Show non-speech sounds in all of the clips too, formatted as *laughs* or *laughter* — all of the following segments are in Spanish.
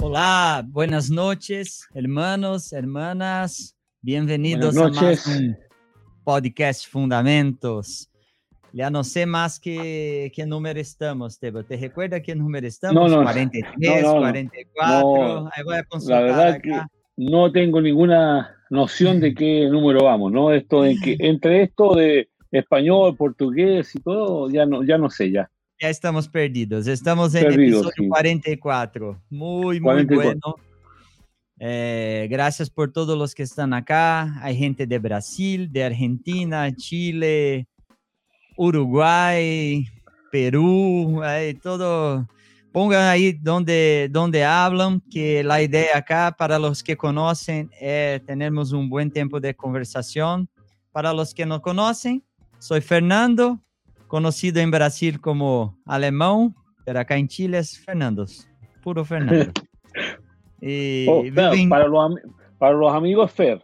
Olá, buenas noches, hermanos, hermanas. Bienvenidos a más un podcast Fundamentos. Ya no sé más qué, qué número estamos, Tebo. ¿Te recuerda qué número estamos? No, no, 43, no, no, 44. Ahí voy a La consultar verdad que acá. no tengo ninguna noción de qué número vamos, ¿no? Esto de que *laughs* entre esto de español, portugués y todo, ya no, ya no sé ya. Ya estamos perdidos. Estamos en Perdidos, episodio sí. 44. Muy, muy 44. bueno. Eh, gracias por todos los que están acá. Hay gente de Brasil, de Argentina, Chile, Uruguay, Perú, hay todo. Pongan ahí donde, donde hablan, que la idea acá, para los que conocen, es tenemos un buen tiempo de conversación. Para los que no conocen, soy Fernando, conocido en Brasil como alemão, pero acá en Chile es Fernandos, puro Fernando. *laughs* Y Oh, vivo claro, en- para, los, ami- para los amigos Fer.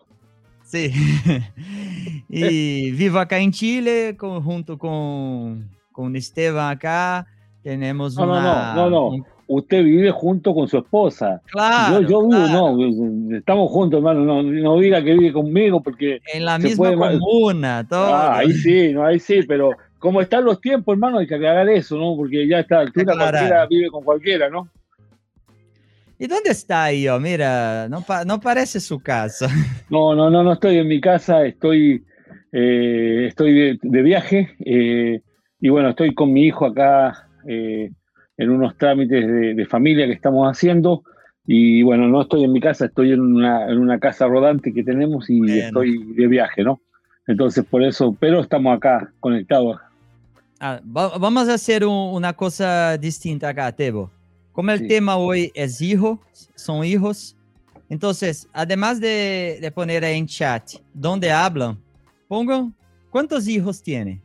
Sí. *laughs* y vivo acá en Chile con- junto con, con Esteban acá. Tenemos No, no, una... no, no, no. un- Usted vive junto con su esposa. Claro, yo yo vivo, claro, no, estamos juntos, hermano. No, no diga que vive conmigo porque. En la misma puede comuna, todo. Ah, ahí sí, no, ahí sí, pero como están los tiempos, hermano, hay que aclarar eso, ¿no? Porque ya a esta altura cualquiera vive con cualquiera, ¿no? ¿Y dónde está oh? Mira, no, pa- no parece su casa. *laughs* No, no, no, no estoy en mi casa, estoy, eh, estoy de, de viaje eh, y bueno, estoy con mi hijo acá eh, en unos trámites de, de familia que estamos haciendo y bueno, no estoy en mi casa, estoy en una, en una casa rodante que tenemos y estoy de viaje, ¿no? Entonces por eso, pero estamos acá conectados. Ah, va- vamos a hacer un- una cosa distinta acá, Tebo. Como el Sí. tema hoy es hijo, son hijos, entonces, además de, de poner ahí en chat donde hablan, pongan cuántos hijos tiene.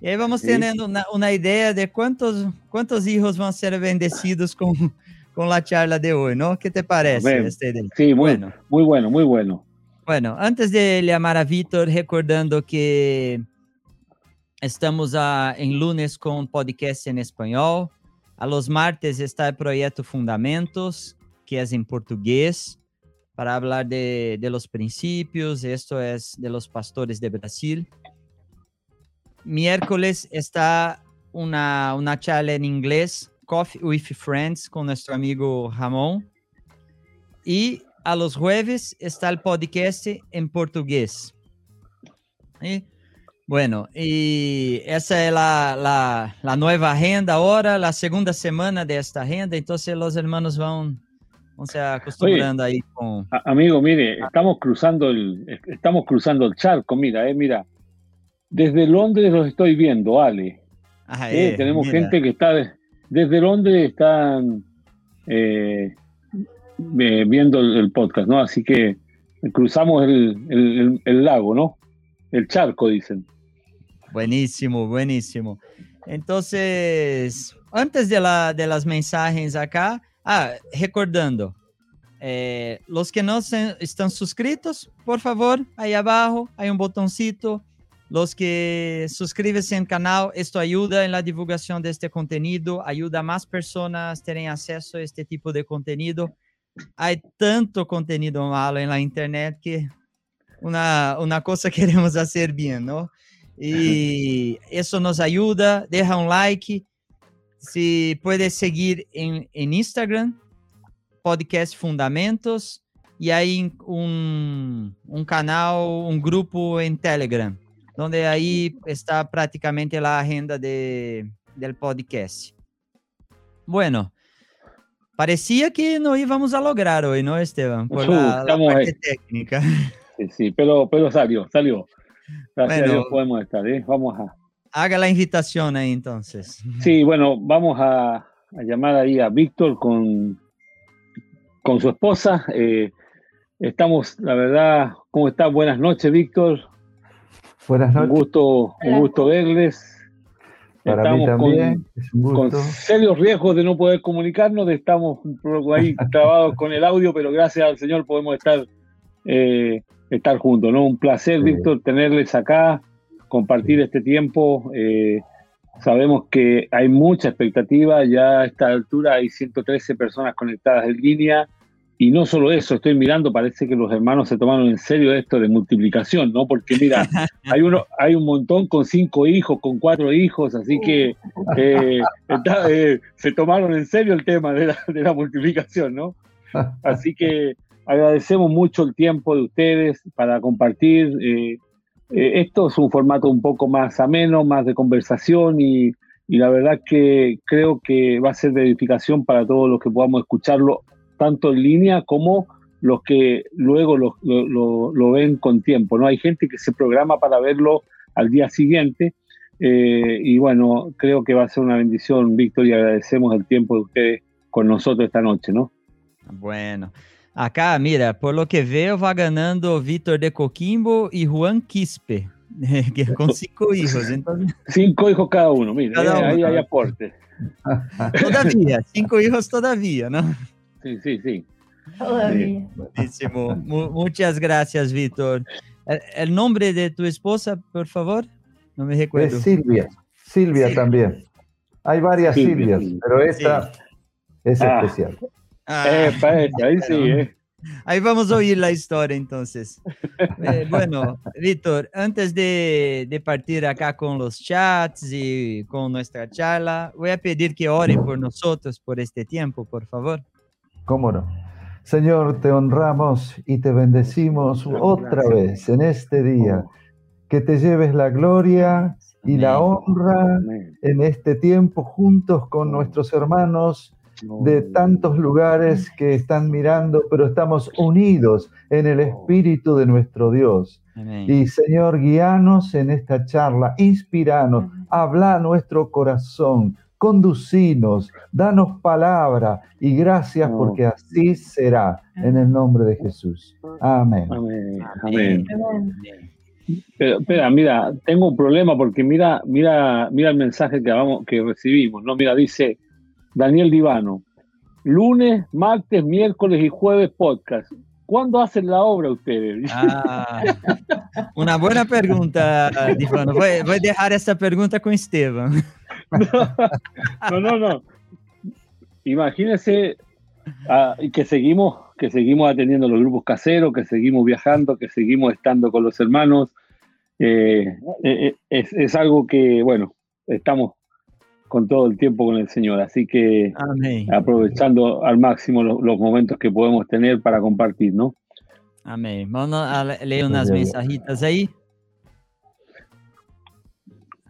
Y ahí vamos una, una idea de cuántos, cuántos hijos a ser bendecidos con, con la charla de hoy, ¿no? ¿Qué te parece Amén. esta idea? Sí, muy Bueno. muy bueno, muy bueno. Bueno, antes de llamar a Víctor, recordando que estamos a, en lunes con podcast en español. A los martes está el proyecto Fundamentos, que es en portugués, para hablar de, de los principios. Esto es de los pastores de Brasil. Miércoles está una, una charla en inglés, Coffee with Friends, con nuestro amigo Ramón. Y a los jueves está el podcast en portugués. Y, bueno, y esa es la, la, la nueva agenda ahora, la segunda semana de esta agenda, entonces los hermanos van, van se acostumbrando ahí con... Amigo, mire, estamos cruzando el, estamos cruzando el charco, mira, eh, mira. Desde Londres los estoy viendo, Ale. Ah, Eh, eh, tenemos mira. gente que está de- desde Londres están eh, viendo el, el podcast, ¿no? Así que cruzamos el, el- el- el lago, ¿no? El charco, dicen. Buenísimo, buenísimo. Entonces, antes de, la, de las mensajes acá, ah, recordando, eh, los que no se- están suscritos, por favor, ahí abajo hay un botoncito. Los que suscríbanse en canal, esto ayuda en la divulgación de este contenido, ayuda a más personas terem acesso a este tipo de contenido. Hay tanto contenido malo en la internet que una, una cosa *laughs* queremos hacer bien, ¿no? Y *laughs* eso nos ayuda. Deja un like. Si puedes seguir en, en Instagram, Podcast Fundamentos, y hay un, un canal, un grupo en Telegram, donde ahí está prácticamente la agenda de, del podcast. Bueno, parecía que no íbamos a lograr hoy, ¿no, Esteban? Por la, parte técnica. Sí, sí, pero, pero salió, salió. Gracias Bueno. a Dios podemos estar, ¿eh? Vamos a. Haga la invitación ahí entonces. Sí, bueno, vamos a, a llamar ahí a Víctor con, con su esposa. Eh, estamos, la verdad, ¿cómo está? Buenas noches, Víctor. Buenas Un noches. gusto, un gusto verles. Para mí Estamos también. es un con, serios riesgos de no poder comunicarnos, de estamos un poco ahí *laughs* trabados con el audio, pero gracias al Señor podemos estar, eh, estar juntos, ¿no? Un placer, Sí. Víctor, tenerles acá. compartir este tiempo. Eh, sabemos que hay mucha expectativa, ya a esta altura hay 113 personas conectadas en línea. Y no solo eso, estoy mirando, parece que los hermanos se tomaron en serio esto de multiplicación, ¿no? Porque mira, *laughs* hay uno, hay un montón con cinco hijos, con cuatro hijos, así que eh, eh, se tomaron en serio el tema de la, de la multiplicación, ¿no? *laughs* Así que agradecemos mucho el tiempo de ustedes para compartir. Eh, esto es un formato un poco más ameno, más de conversación y, y la verdad que creo que va a ser de edificación para todos los que podamos escucharlo tanto en línea como los que luego lo, lo, lo, ven con tiempo. ¿no? Hay gente que se programa para verlo al día siguiente. Eh, y bueno, creo que va a ser una bendición, Víctor, y agradecemos el tiempo de ustedes con nosotros esta noche, ¿no? Bueno. Acá, mira, por lo que veo, va ganando Víctor de Coquimbo y Juan Quispe, *laughs* con cinco hijos. Entonces... *laughs* Cinco hijos cada uno, mira, cada uno. ahí hay aporte. Todavía, cinco hijos todavía, ¿no? Sí, sí, sí. Buenísimo. *laughs* Muchas gracias, Víctor. ¿El, nombre de tu esposa, por favor? No me recuerdo. Es Silvia. Silvia sí. también. Hay varias Silvia, Silvias, pero esta sí. es ah. especial. Ah, eh, ahí sí, eh. Ahí vamos a oír la historia entonces. Eh, *laughs* bueno, Víctor, antes de, de, partir acá con los chats y con nuestra charla, voy a pedir que oren por nosotros por este tiempo, por favor. ¿Cómo no? Señor, te honramos y te bendecimos otra vez en este día. Que te lleves la gloria y la honra en este tiempo juntos con nuestros hermanos de tantos lugares que están mirando, pero estamos unidos en el Espíritu de nuestro Dios. Y Señor, guíanos en esta charla, inspiranos, habla nuestro corazón, conducinos, danos palabra y gracias porque así será en el nombre de Jesús. Amén. Amén. Amén. Pero, espera, mira, tengo un problema porque mira, mira, mira el mensaje que, vamos, que recibimos, ¿no? Mira, dice Daniel Divano, lunes, martes, miércoles y jueves podcast. ¿Cuándo hacen la obra ustedes? *laughs* Ah, una buena pregunta, Divano. Voy, voy a dejar esta pregunta con Esteban. *laughs* No, no, no. Imagínense uh, que seguimos, que seguimos atendiendo los grupos caseros, que seguimos viajando, que seguimos estando con los hermanos. Eh, eh, es, es, algo que, bueno, estamos con todo el tiempo con el Señor, así que Amén. aprovechando al máximo los, los, momentos que podemos tener para compartir, ¿no? Amén. Vamos a leer unas mensajitas ahí.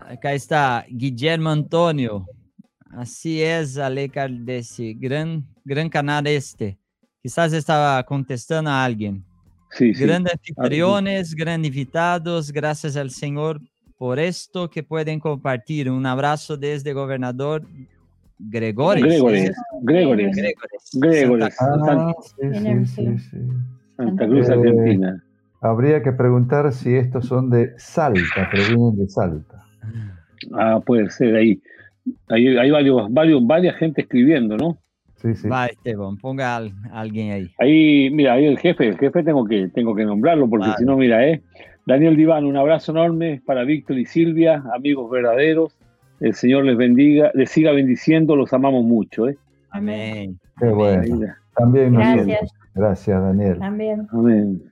Acá está Guillermo Antônio. Assim é, Aleca, desse gran, gran canal este. Quizás estava contestando a alguém. Sí, sí. Grandes anfitriones, grandes invitados, gracias al Señor por esto que pueden compartir. Un abrazo desde gobernador Gregores. Gregores. Gregores. Gregores. Santa, ah, sí, Cruz, Argentina. Eh, habría que preguntar si estos son de Salta, pero vienen de Salta. Ah, puede ser ahí. Hay, hay varios, varios, varias gente escribiendo, ¿no? Sí, sí. Va, Esteban, ponga a alguien ahí. Ahí, mira, ahí el jefe, el jefe tengo que, tengo que nombrarlo porque vale. si no, mira, eh. Daniel Diván, un abrazo enorme para Víctor y Silvia, amigos verdaderos. El Señor les bendiga, les siga bendiciendo, los amamos mucho, ¿eh? Amén. Qué bueno. También Gracias. Gracias, Daniel. También. Amén.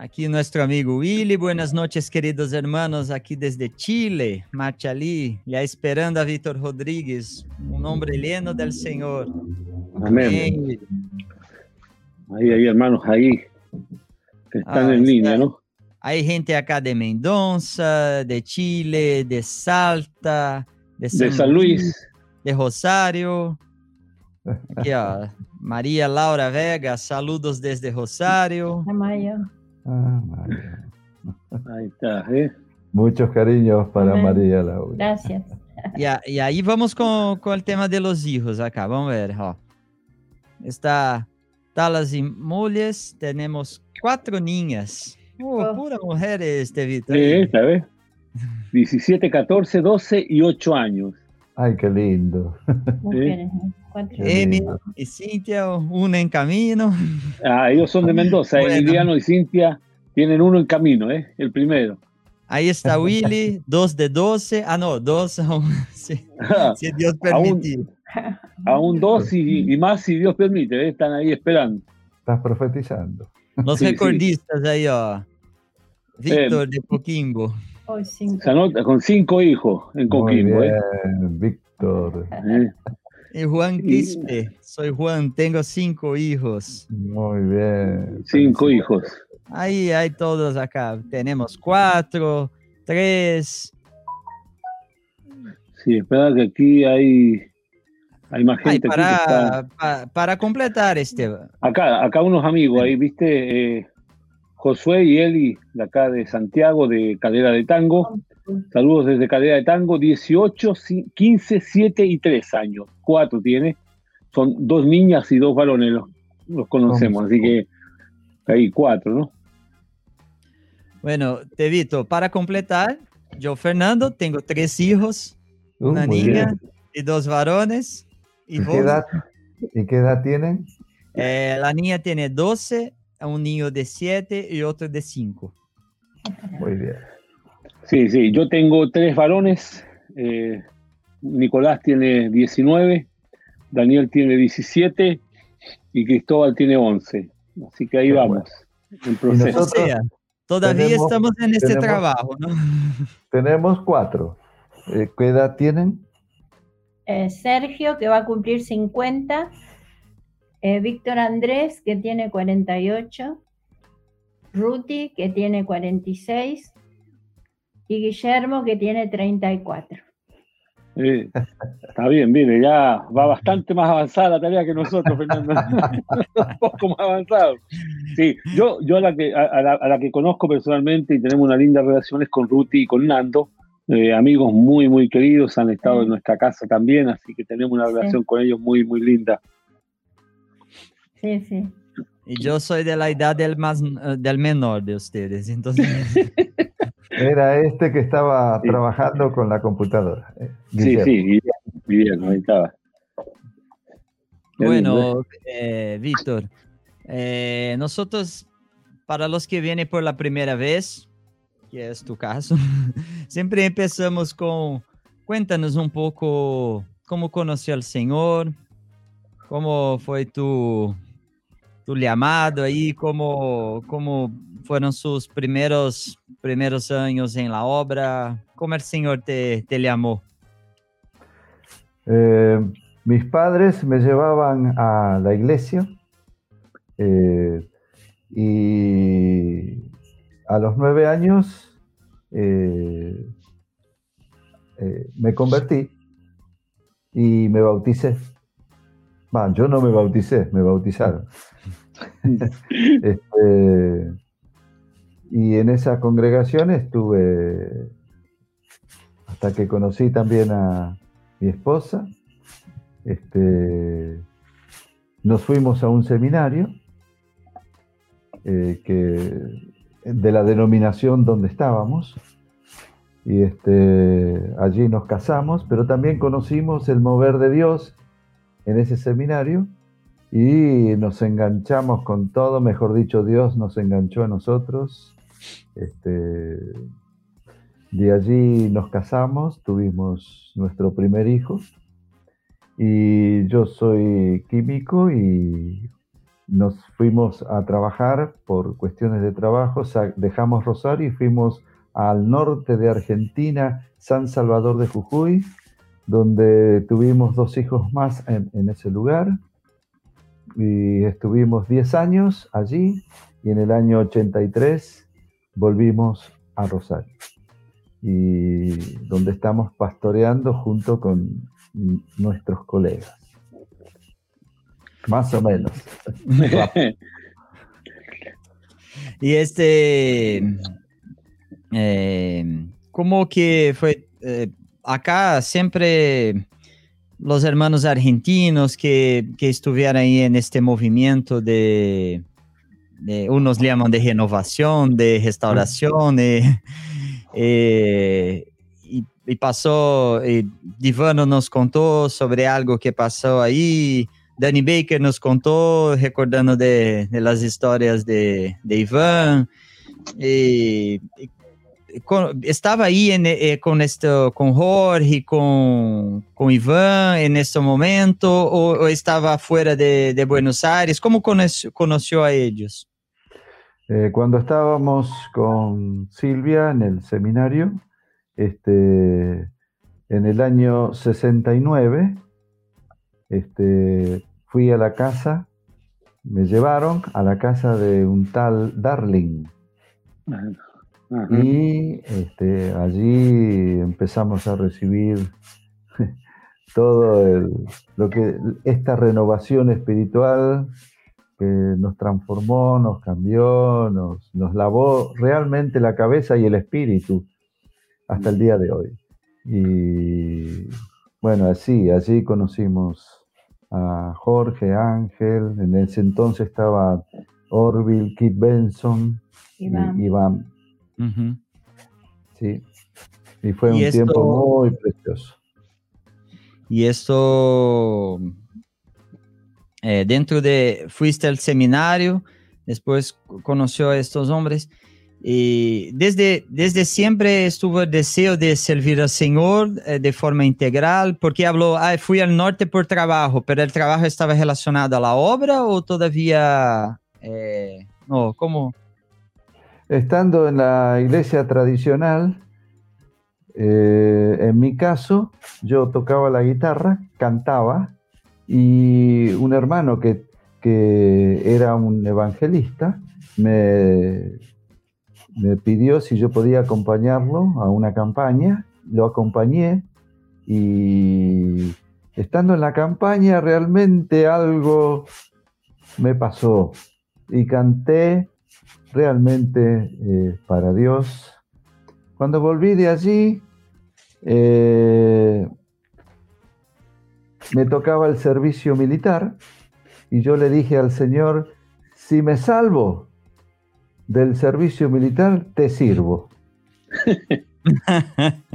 Aquí nuestro amigo Willy, buenas noches queridos hermanos, aquí desde Chile, Machalí, ya esperando a Víctor Rodríguez, un hombre lleno del Señor. Amén. Ahí, ahí hermanos, ahí, que están ah, en línea, está. ¿no? Hay gente acá de Mendoza, de Chile, de Salta, de San, de San Luis, Luis, de Rosario. Aquí, ó, *laughs* María Laura Vega, saludos desde Rosario. María. Ah, María. *laughs* Ahí está, ¿eh? Muchos cariños para Amén. María Laura. Gracias. Y, a, y, ahí vamos con, con, el tema de los hijos acá. Vamos a ver. Ó. Está Talas y Mulles. Tenemos cuatro niñas. Uh, oh. Pura mujeres, este Víctor. Sí, ¿sabes? 17, 14, 12 y 8 años. Ay, qué lindo. Mujeres, Emi y Cintia, una en camino. Ah, ellos son de Mendoza. Bueno. Emiliano y Cintia tienen uno en camino, ¿eh? El primero. Ahí está Willy, *laughs* dos de 12. Ah, no, dos aún, *laughs* si, si Dios permite. Aún, dos y, más si Dios permite, ¿eh? están ahí esperando. Estás profetizando. Los recordistas ahí, oh. Víctor de Coquimbo. Se anota con cinco hijos en Coquimbo. ¿eh? Víctor. Y Juan Quispe, soy Juan, tengo cinco hijos. Muy bien. Cinco hijos. Ahí hay todos acá. Tenemos cuatro, tres. Sí, espera que aquí hay, hay más gente. para, para, completar este. Acá, acá unos amigos ahí, viste, eh, Josué y Eli, de acá de Santiago, de Cadera de Tango. Saludos desde Cadera de Tango, 18, 15, 7 y 3 años. Cuatro tiene. Son dos niñas y dos varones, los, los conocemos, así que hay cuatro, ¿no? Bueno, Tevito, para completar, yo, Fernando, tengo tres hijos, uh, una niña y dos varones. ¿Y, qué edad, ¿Y qué edad tienen? Eh, la niña tiene 12, un niño de 7 y otro de 5. Muy bien. Sí, sí, yo tengo tres varones. Eh, Nicolás tiene 19, Daniel tiene 17 y Cristóbal tiene 11. Así que ahí vamos, en proceso. Todavía estamos en este trabajo, ¿no? *laughs* Tenemos cuatro. Eh, ¿Qué edad tienen? Eh, Sergio, que va a cumplir 50. Eh, Víctor Andrés, que tiene 48. Ruti, que tiene 46. Y Guillermo, que tiene 34. está bien, mire, ya va bastante más avanzada la tarea que nosotros, Fernando. *laughs* Un poco más avanzado. Sí, yo, yo a, la que, a, la, que conozco personalmente y tenemos una linda relación es con Ruti y con Nando, eh, amigos muy, muy queridos, han estado en nuestra casa también, así que tenemos una relación con ellos muy, muy linda. Sí, sí. Y yo soy de la edad del, más, eh, del menor de ustedes, entonces... *laughs* Era este que estaba trabajando con la computadora. Eh, sí, sí, bien, ahí estaba. Bueno, eh, Víctor, eh, nosotros, para los que vienen por la primera vez, que es tu caso, *laughs* siempre empezamos con, cuéntanos un poco cómo conoció al Señor, cómo fue tu, tu llamado ahí, cómo, cómo fueron sus primeros, primeros años en la obra, cómo el Señor te, te llamó. Eh, mis padres me llevaban a la iglesia eh, y a los nueve años eh, me convertí y me bauticé. Yo no me bauticé, me bautizaron. *laughs* Este, y en esa congregación estuve hasta que conocí también a mi esposa. Este, nos fuimos a un seminario eh, que, de la denominación donde estábamos y este, allí nos casamos, pero también conocimos el mover de Dios en ese seminario y nos enganchamos con todo, mejor dicho, Dios nos enganchó a nosotros. Este, de allí nos casamos, tuvimos nuestro primer hijo y yo soy químico y nos fuimos a trabajar por cuestiones de trabajo, dejamos Rosario y fuimos al norte de Argentina, San Salvador de Jujuy, donde tuvimos dos hijos más en, ese lugar y estuvimos 10 años allí y en el año 83 volvimos a Rosario y donde estamos pastoreando junto con nuestros colegas. Más o menos. *laughs* y este, eh, como que fue, eh, acá siempre los hermanos argentinos que, que estuvieron ahí en este movimiento de, unos llaman de renovación, de restauración, eh, eh, y, y, pasó, Divano nos contó sobre algo que pasó ahí, Danny Baker nos contó, recordando de, las historias de, de Iván, estaba ahí eh, con, esto, con Jorge, con, con Iván en este momento o, estaba fuera de, Buenos Aires? ¿Cómo conoció, a ellos? Eh, cuando estábamos con Silvia en el seminario, este, en el año 69, este, fui a la casa, me llevaron a la casa de un tal Darling. Y este, allí empezamos a recibir *laughs* todo lo que esta renovación espiritual que nos transformó, nos cambió, nos, nos lavó realmente la cabeza y el espíritu hasta el día de hoy. Y bueno, así, allí conocimos a Jorge, Ángel, en ese entonces estaba Orville, Kit Benson, Iván. Y Iván. Sí. Y fue un tiempo muy precioso. Y esto, eh, dentro de, fuiste al seminario, después conoció a estos hombres. Y desde, desde siempre estuvo el deseo de servir al Señor eh, de forma integral, porque habló, ah, fui al norte por trabajo, pero el trabajo estaba relacionado a la obra o todavía, eh, no, ¿cómo? Estando en la iglesia tradicional, eh, en mi caso, yo tocaba la guitarra, cantaba, y un hermano que, era un evangelista me, me pidió si yo podía acompañarlo a una campaña, lo acompañé y estando en la campaña realmente algo me pasó. Y canté realmente eh, para Dios. Cuando volví de allí, eh, me tocaba el servicio militar y yo le dije al Señor, si me salvo del servicio militar, te sirvo. *laughs*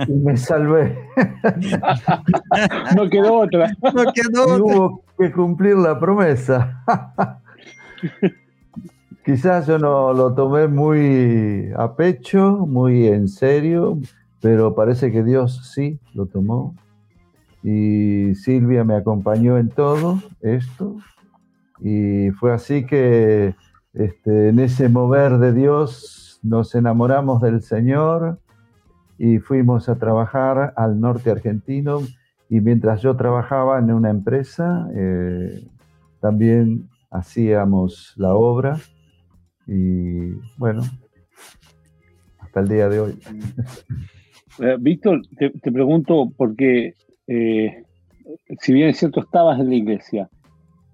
y me salvé. *laughs* no quedó otra. No quedó otra. Y hubo que cumplir la promesa. *laughs* Quizás yo no lo tomé muy a pecho, muy en serio, pero parece que Dios sí lo tomó. Y Silvia me acompañó en todo esto. Y fue así que este, en ese mover de Dios nos enamoramos del Señor y fuimos a trabajar al norte argentino. Y mientras yo trabajaba en una empresa, eh, también hacíamos la obra y bueno, hasta el día de hoy. *laughs* Eh, Víctor, te, pregunto porque, eh, si bien es cierto, estabas en la iglesia,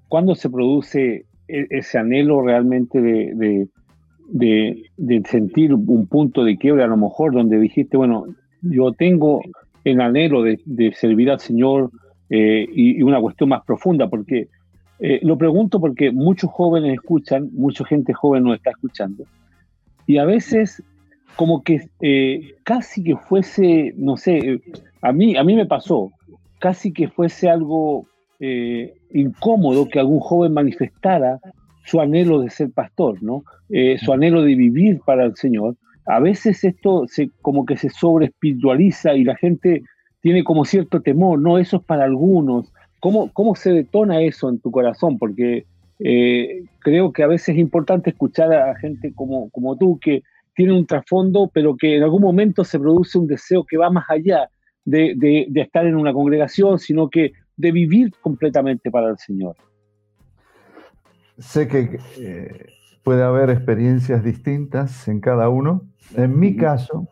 ¿cuándo se produce e, ese anhelo realmente de, de, sentir un punto de quiebre, a lo mejor, donde dijiste, bueno, yo tengo el anhelo de, servir al Señor eh, y, y, una cuestión más profunda, porque eh, lo pregunto porque muchos jóvenes escuchan, mucha gente joven nos está escuchando, y a veces como que eh, casi que fuese, no sé, a mí, a mí me pasó, casi que fuese algo eh, incómodo que algún joven manifestara su anhelo de ser pastor, ¿no? su anhelo de vivir para el Señor. A veces esto se, como que se sobre espiritualiza y la gente tiene como cierto temor, no, eso es para algunos, ¿Cómo, ¿Cómo se detona eso en tu corazón? Porque eh, creo que a veces es importante escuchar a gente como, como tú que tiene un trasfondo, pero que en algún momento se produce un deseo que va más allá de, de, estar en una congregación, sino que de vivir completamente para el Señor. Sé que eh, puede haber experiencias distintas en cada uno. En mi caso,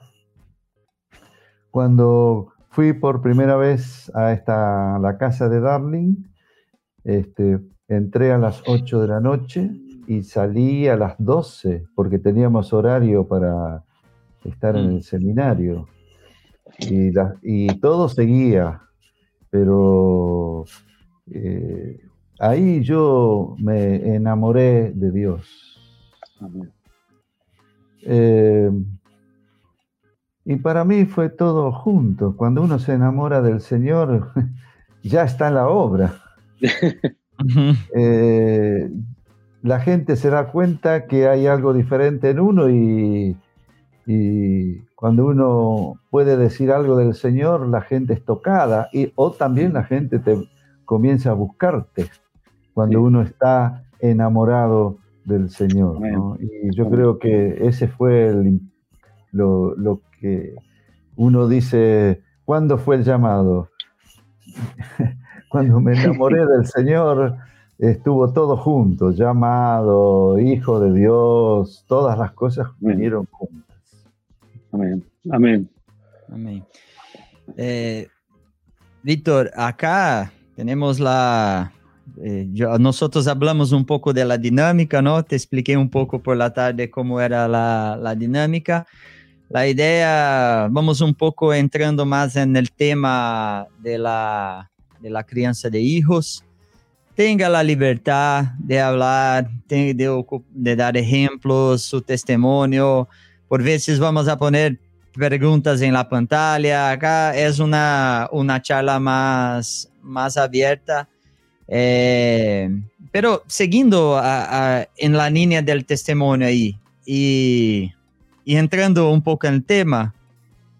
cuando fui por primera vez a esta, la casa de Darling. Este, entré a las 8 de la noche y salí a las 12 porque teníamos horario para estar en el mm. seminario. Y, y todo seguía, pero eh, ahí yo me enamoré de Dios. Eh, y para mí fue todo junto. Cuando uno se enamora del Señor, *laughs* ya está en la obra. *laughs* Eh, la gente se da cuenta que hay algo diferente en uno y Y cuando uno puede decir algo del Señor, la gente es tocada y, o también la gente te comienza a buscarte cuando uno está enamorado del Señor. Y yo creo que ese fue lo, lo, que uno dice, ¿cuándo fue el llamado? *laughs* cuando me enamoré del Señor, estuvo todo junto, llamado, hijo de Dios, todas las cosas vinieron juntas. Amén. Amén. Amén. Eh, Víctor, acá tenemos la... Eh, nosotros hablamos un poco de la dinámica, ¿no? Te expliqué un poco por la tarde cómo era la, la dinámica. La idea, vamos un poco entrando más en el tema de la, de la crianza de hijos. Tenga la libertad de hablar, de, de dar ejemplos, su testimonio, por veces vamos a poner preguntas en la pantalla. Acá es una, una charla más, más abierta. Eh, pero siguiendo en la línea del testimonio ahí y, y, entrando un poco en el tema,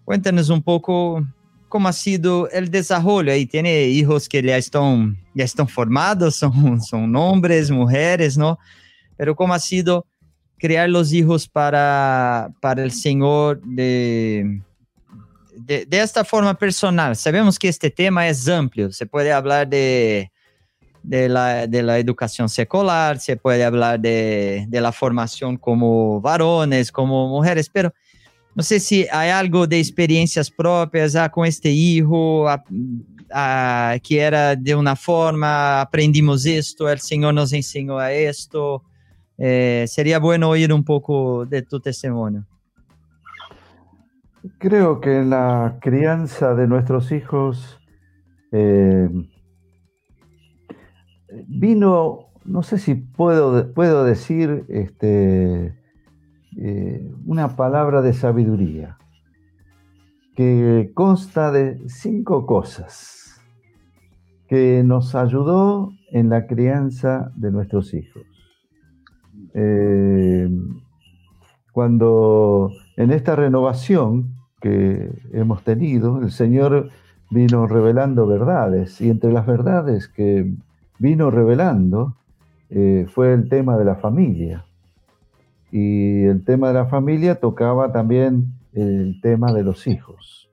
cuéntanos un poco cómo ha sido el desarrollo. Ahí tiene hijos que ya están, ya están formados, son, son hombres, mujeres, ¿no? Pero cómo ha sido criar los hijos para, para el Señor de, de, esta forma personal. Sabemos que este tema es amplio, se puede hablar de, de, la, educación secular, se puede hablar de, la formación como varones, como mujeres, pero no sé si hay algo de experiencias propias ah, con este hijo, ah, ah, que era de una forma, aprendimos esto, el Señor nos enseñó a esto. Eh, sería bueno oír un poco de tu testimonio. Creo que la crianza de nuestros hijos eh, vino, no sé si puedo, puedo decir este, eh, una palabra de sabiduría que consta de cinco cosas que nos ayudó en la crianza de nuestros hijos. Eh, cuando en esta renovación que hemos tenido, el Señor vino revelando verdades y entre las verdades que vino revelando eh, fue el tema de la familia. Y el tema de la familia tocaba también el tema de los hijos.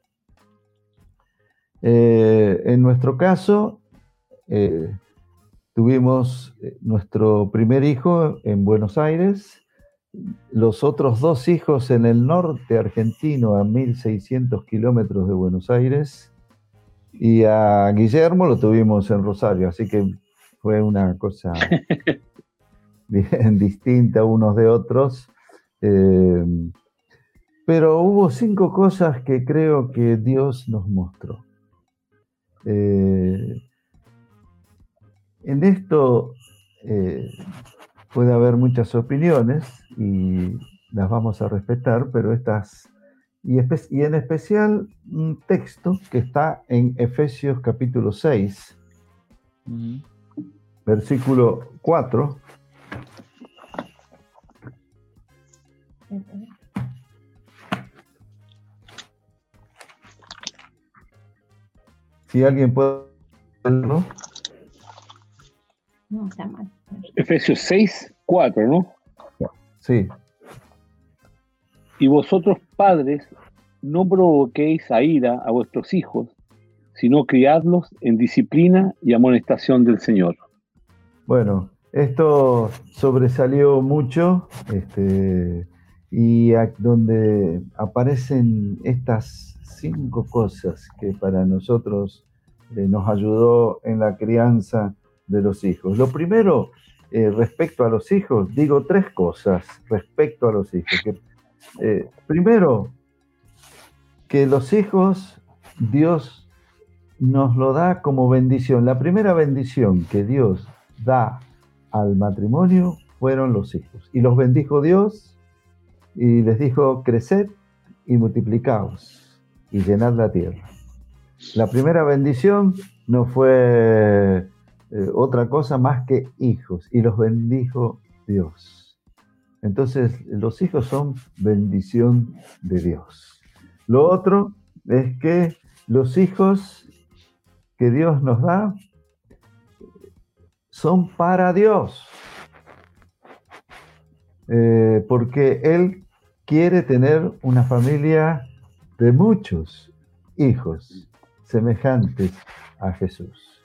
Eh, en nuestro caso, Tuvimos eh, nuestro primer hijo en Buenos Aires, los otros dos hijos en el norte argentino, a 1600 kilómetros de Buenos Aires, y a Guillermo lo tuvimos en Rosario, así que fue una cosa *laughs* bien *laughs* distinta unos de otros. Eh, pero hubo cinco cosas que creo que Dios nos mostró. Eh, en esto eh, puede haber muchas opiniones y las vamos a respetar, pero estas, y, en especial un texto que está en Efesios capítulo 6, versículo 4. Si alguien puede verlo. No, está mal. Efesios 6, 4, ¿no? Sí. Y vosotros, padres, no provoquéis a ira a vuestros hijos, sino criadlos en disciplina y amonestación del Señor. Bueno, esto sobresalió mucho, este, y donde aparecen estas cinco cosas que para nosotros eh, nos ayudó en la crianza de los hijos. Lo primero, eh, respecto a los hijos, digo tres cosas respecto a los hijos. Eh, primero, que los hijos Dios nos lo da como bendición. La primera bendición que Dios da al matrimonio fueron los hijos. Y los bendijo Dios y les dijo, creced y multiplicaos y llenad la tierra. La primera bendición no fue eh, otra cosa más que hijos, y los bendijo Dios. Entonces, los hijos son bendición de Dios. Lo otro es que los hijos que Dios nos da son para Dios. Eh, porque Él quiere tener una familia de muchos hijos semejantes a Jesús.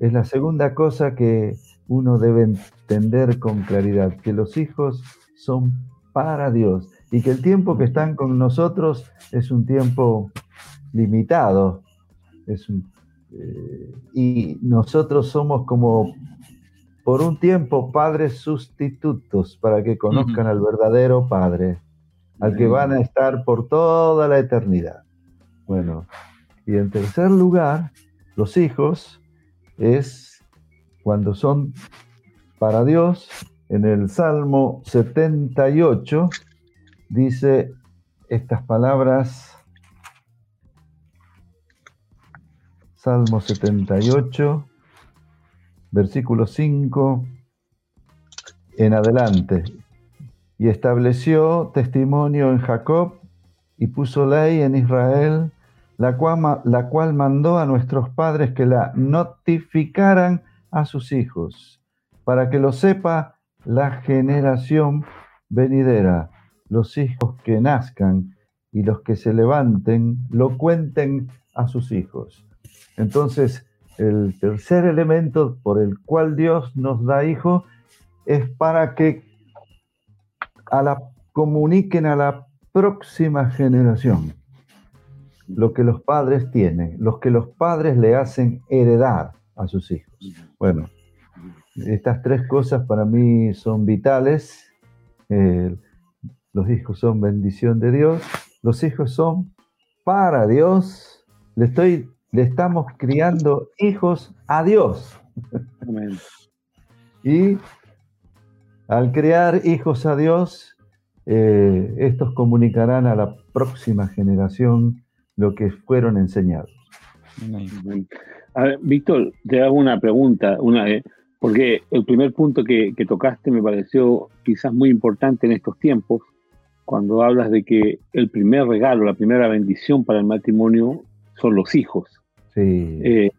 Es la segunda cosa que uno debe entender con claridad, que los hijos son para Dios y que el tiempo que están con nosotros es un tiempo limitado. Es eh, y nosotros somos como por un tiempo padres sustitutos para que conozcan al verdadero Padre, al que van a estar por toda la eternidad. Bueno, y en tercer lugar, los hijos es cuando son para Dios, en el Salmo 78 dice estas palabras, Salmo 78, versículo 5 en adelante. Y estableció testimonio en Jacob y puso ley en Israel, la cual, la cual mandó a nuestros padres que la notificaran a sus hijos, para que lo sepa la generación venidera, los hijos que nazcan y los que se levanten, lo cuenten a sus hijos. Entonces, el tercer elemento por el cual Dios nos da hijos es para que a la, comuniquen a la próxima generación lo que los padres tienen, los que los padres le hacen heredar a sus hijos. Bueno, estas tres cosas para mí son vitales. Los hijos son bendición de Dios, los hijos son para Dios. Le, estoy, le estamos criando hijos a Dios. y al criar hijos a Dios, eh, estos comunicarán a la próxima generación lo que fueron enseñados. Víctor, te hago una pregunta, una, eh, porque el primer punto que, tocaste me pareció quizás muy importante en estos tiempos, cuando hablas de que el primer regalo, la primera bendición para el matrimonio son los hijos. Sí. Eh,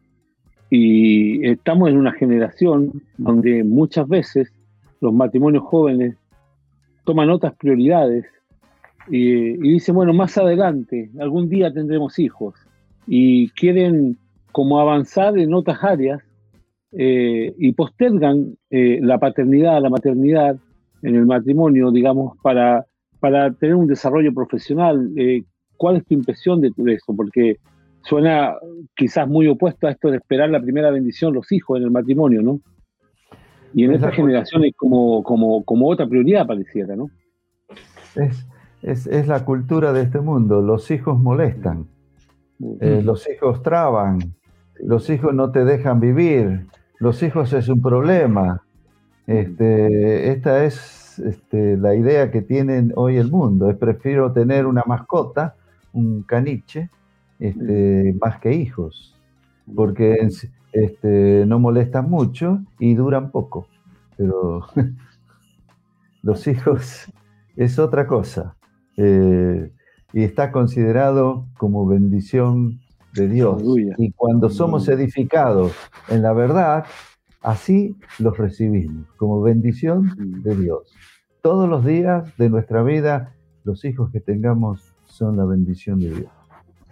y estamos en una generación donde muchas veces los matrimonios jóvenes toman otras prioridades y, y, dicen, bueno, más adelante, algún día tendremos hijos. Y quieren como avanzar en otras áreas eh, y postergan eh, la paternidad, la maternidad en el matrimonio, digamos, para, para tener un desarrollo profesional. Eh, ¿Cuál es tu impresión de, eso? Porque suena quizás muy opuesto a esto de esperar la primera bendición, los hijos en el matrimonio, ¿no? Y en esta generación es como, como, como otra prioridad pareciera, ¿no? Es, es, es, la cultura de este mundo. Los hijos molestan, los hijos traban, los hijos no te dejan vivir, los hijos es un problema. Este, esta es este, la idea que tienen hoy el mundo. Es prefiero tener una mascota, un caniche, este, más que hijos, porque este, no molestan mucho y duran poco. Pero *laughs* los hijos es otra cosa. Eh, y está considerado como bendición de Dios. Y cuando somos edificados en la verdad, así los recibimos, como bendición de Dios. Todos los días de nuestra vida, los hijos que tengamos son la bendición de Dios.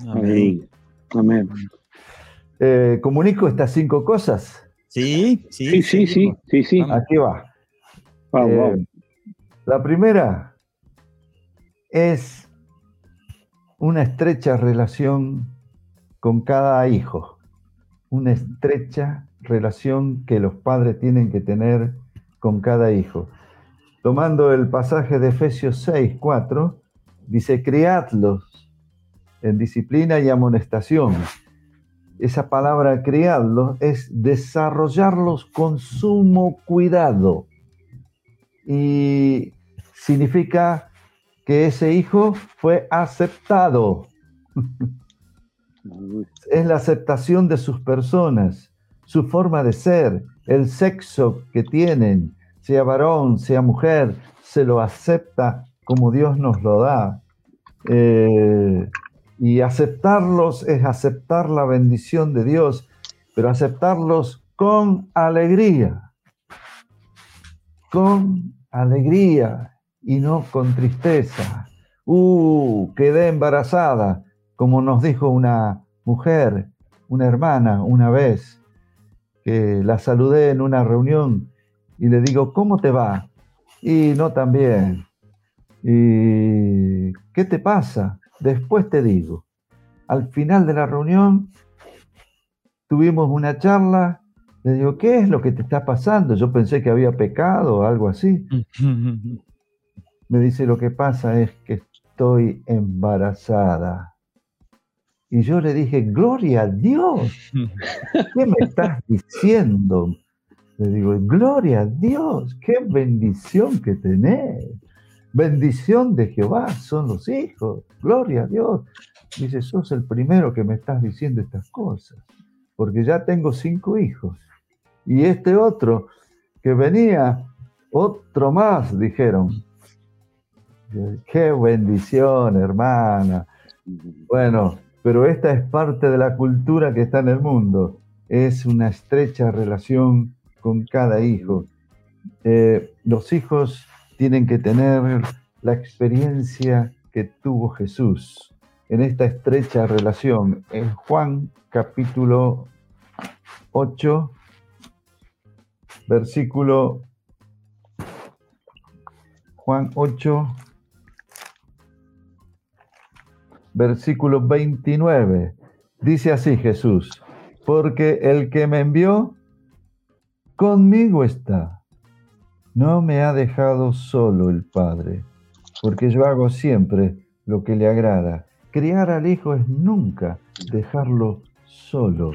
Amén. Amén. Eh, ¿Comunico estas cinco cosas? Sí, sí, sí, sí, sí, sí. Aquí va. Eh, la primera es una estrecha relación con cada hijo, una estrecha relación que los padres tienen que tener con cada hijo. Tomando el pasaje de Efesios 6, 4, dice, criadlos en disciplina y amonestación. Esa palabra criadlos es desarrollarlos con sumo cuidado. Y significa que ese hijo fue aceptado. *laughs* Es la aceptación de sus personas, su forma de ser, el sexo que tienen, sea varón, sea mujer, se lo acepta como Dios nos lo da. Eh, y aceptarlos es aceptar la bendición de Dios, pero aceptarlos con alegría, con alegría y no con tristeza. Uh, quedé embarazada, como nos dijo una mujer, una hermana, una vez, que la saludé en una reunión y le digo, ¿cómo te va? Y no tan bien. ¿Y qué te pasa? Después te digo. Al final de la reunión tuvimos una charla. Le digo, ¿qué es lo que te está pasando? Yo pensé que había pecado o algo así. *laughs* Me dice, lo que pasa es que estoy embarazada. Y yo le dije, gloria a Dios. ¿Qué me estás diciendo? Le digo, gloria a Dios, qué bendición que tenés. Bendición de Jehová son los hijos. Gloria a Dios. Dice, sos el primero que me estás diciendo estas cosas. Porque ya tengo cinco hijos. Y este otro que venía, otro más, dijeron. Qué bendición, hermana. Bueno, pero esta es parte de la cultura que está en el mundo. Es una estrecha relación con cada hijo. Eh, los hijos tienen que tener la experiencia que tuvo Jesús en esta estrecha relación. En Juan capítulo 8, versículo Juan 8, versículo 29. Dice así Jesús, porque el que me envió, conmigo está. No me ha dejado solo el Padre, porque yo hago siempre lo que le agrada. Criar al hijo es nunca dejarlo solo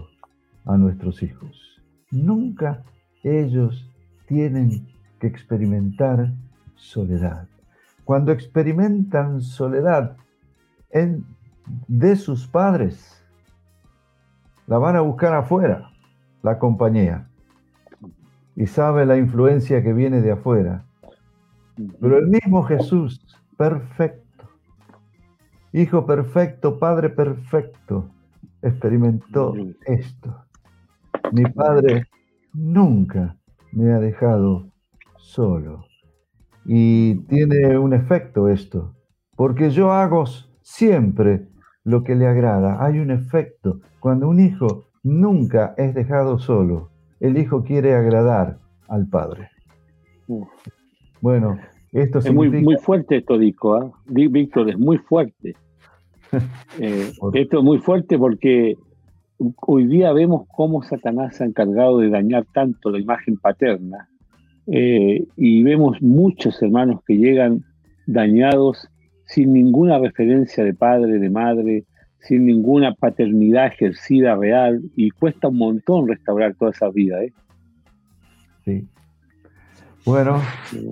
a nuestros hijos. Nunca ellos tienen que experimentar soledad. Cuando experimentan soledad, de sus padres. La van a buscar afuera, la compañía. Y sabe la influencia que viene de afuera. Pero el mismo Jesús, perfecto, Hijo perfecto, Padre perfecto, experimentó esto. Mi Padre nunca me ha dejado solo. Y tiene un efecto esto, porque yo hago siempre lo que le agrada. Hay un efecto. Cuando un hijo nunca es dejado solo, el hijo quiere agradar al padre. Bueno, esto es muy, muy fuerte esto, Dico. ¿ah? Víctor, es muy fuerte. *laughs* Eh, esto es muy fuerte porque hoy día vemos cómo Satanás se ha encargado de dañar tanto la imagen paterna eh, y vemos muchos hermanos que llegan dañados sin ninguna referencia de padre, de madre, sin ninguna paternidad ejercida real, y cuesta un montón restaurar toda esa vida. ¿eh? Sí. Bueno,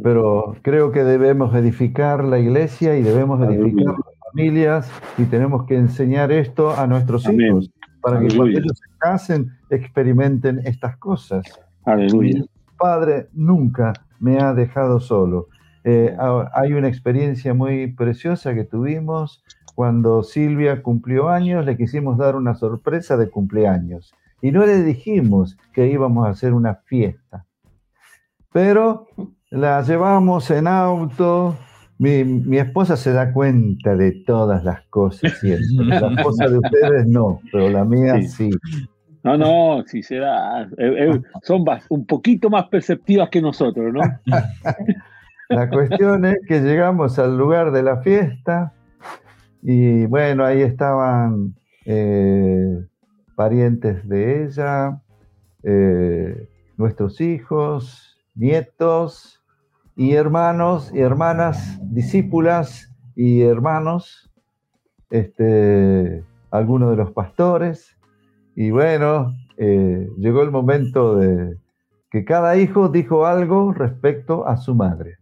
pero creo que debemos edificar la iglesia y debemos edificar las familias y tenemos que enseñar esto a nuestros hijos para que cuando ellos se casen experimenten estas cosas. Aleluya. Mi padre nunca me ha dejado solo. Eh, hay una experiencia muy preciosa que tuvimos cuando Silvia cumplió años, le quisimos dar una sorpresa de cumpleaños y no le dijimos que íbamos a hacer una fiesta, pero la llevamos en auto. Mi, esposa se da cuenta de todas las cosas La esposa de ustedes no, pero la mía sí. No, no, sí se da. Eh, eh, son un poquito más perceptivas que nosotros, ¿no? *laughs* La cuestión es que llegamos al lugar de la fiesta y bueno, ahí estaban eh, parientes de ella, eh, nuestros hijos, nietos y hermanos y hermanas, discípulas y hermanos, este, algunos de los pastores. Y bueno, eh, llegó el momento de que cada hijo dijo algo respecto a su madre.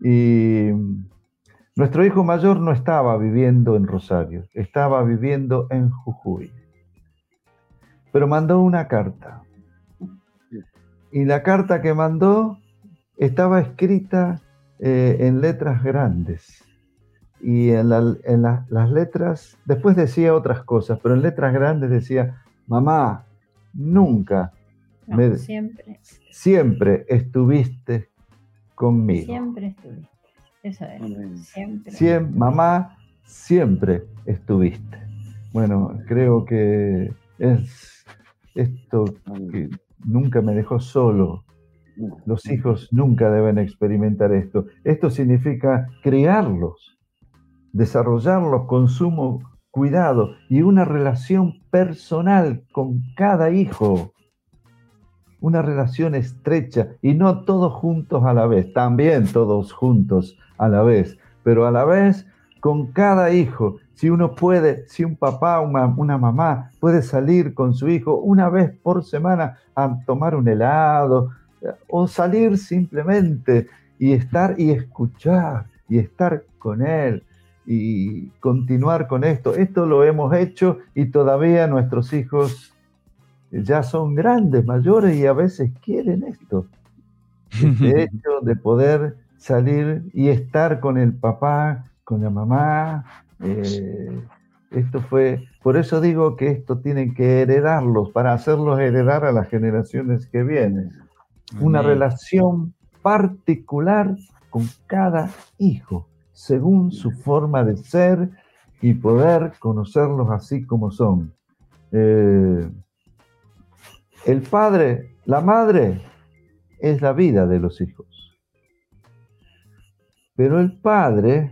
Y nuestro hijo mayor no estaba viviendo en Rosario, estaba viviendo en Jujuy. Pero mandó una carta. Y la carta que mandó estaba escrita eh, en letras grandes. Y en, las letras, después decía otras cosas, pero en letras grandes decía, mamá, nunca, siempre. siempre estuviste conmigo. Siempre estuviste. Eso es. Siempre. mamá, siempre estuviste. Bueno, creo que es esto que nunca me dejó solo. Los hijos nunca deben experimentar esto. Esto significa criarlos, desarrollarlos con sumo cuidado y una relación personal con cada hijo. Una relación estrecha y no todos juntos a la vez, también todos juntos a la vez, pero a la vez con cada hijo. Si uno puede, si un papá, una, una mamá puede salir con su hijo una vez por semana a tomar un helado o salir simplemente y estar y escuchar y estar con él y continuar con esto. Esto lo hemos hecho y todavía nuestros hijos ya son grandes, mayores y a veces quieren esto. *laughs* Este hecho de poder salir y estar con el papá, con la mamá. Eh, esto fue, por eso digo que esto tienen que heredarlos, para hacerlos heredar a las generaciones que vienen. Una relación particular con cada hijo, según su forma de ser y poder conocerlos así como son. Eh, el padre, la madre, es la vida de los hijos. Pero el padre,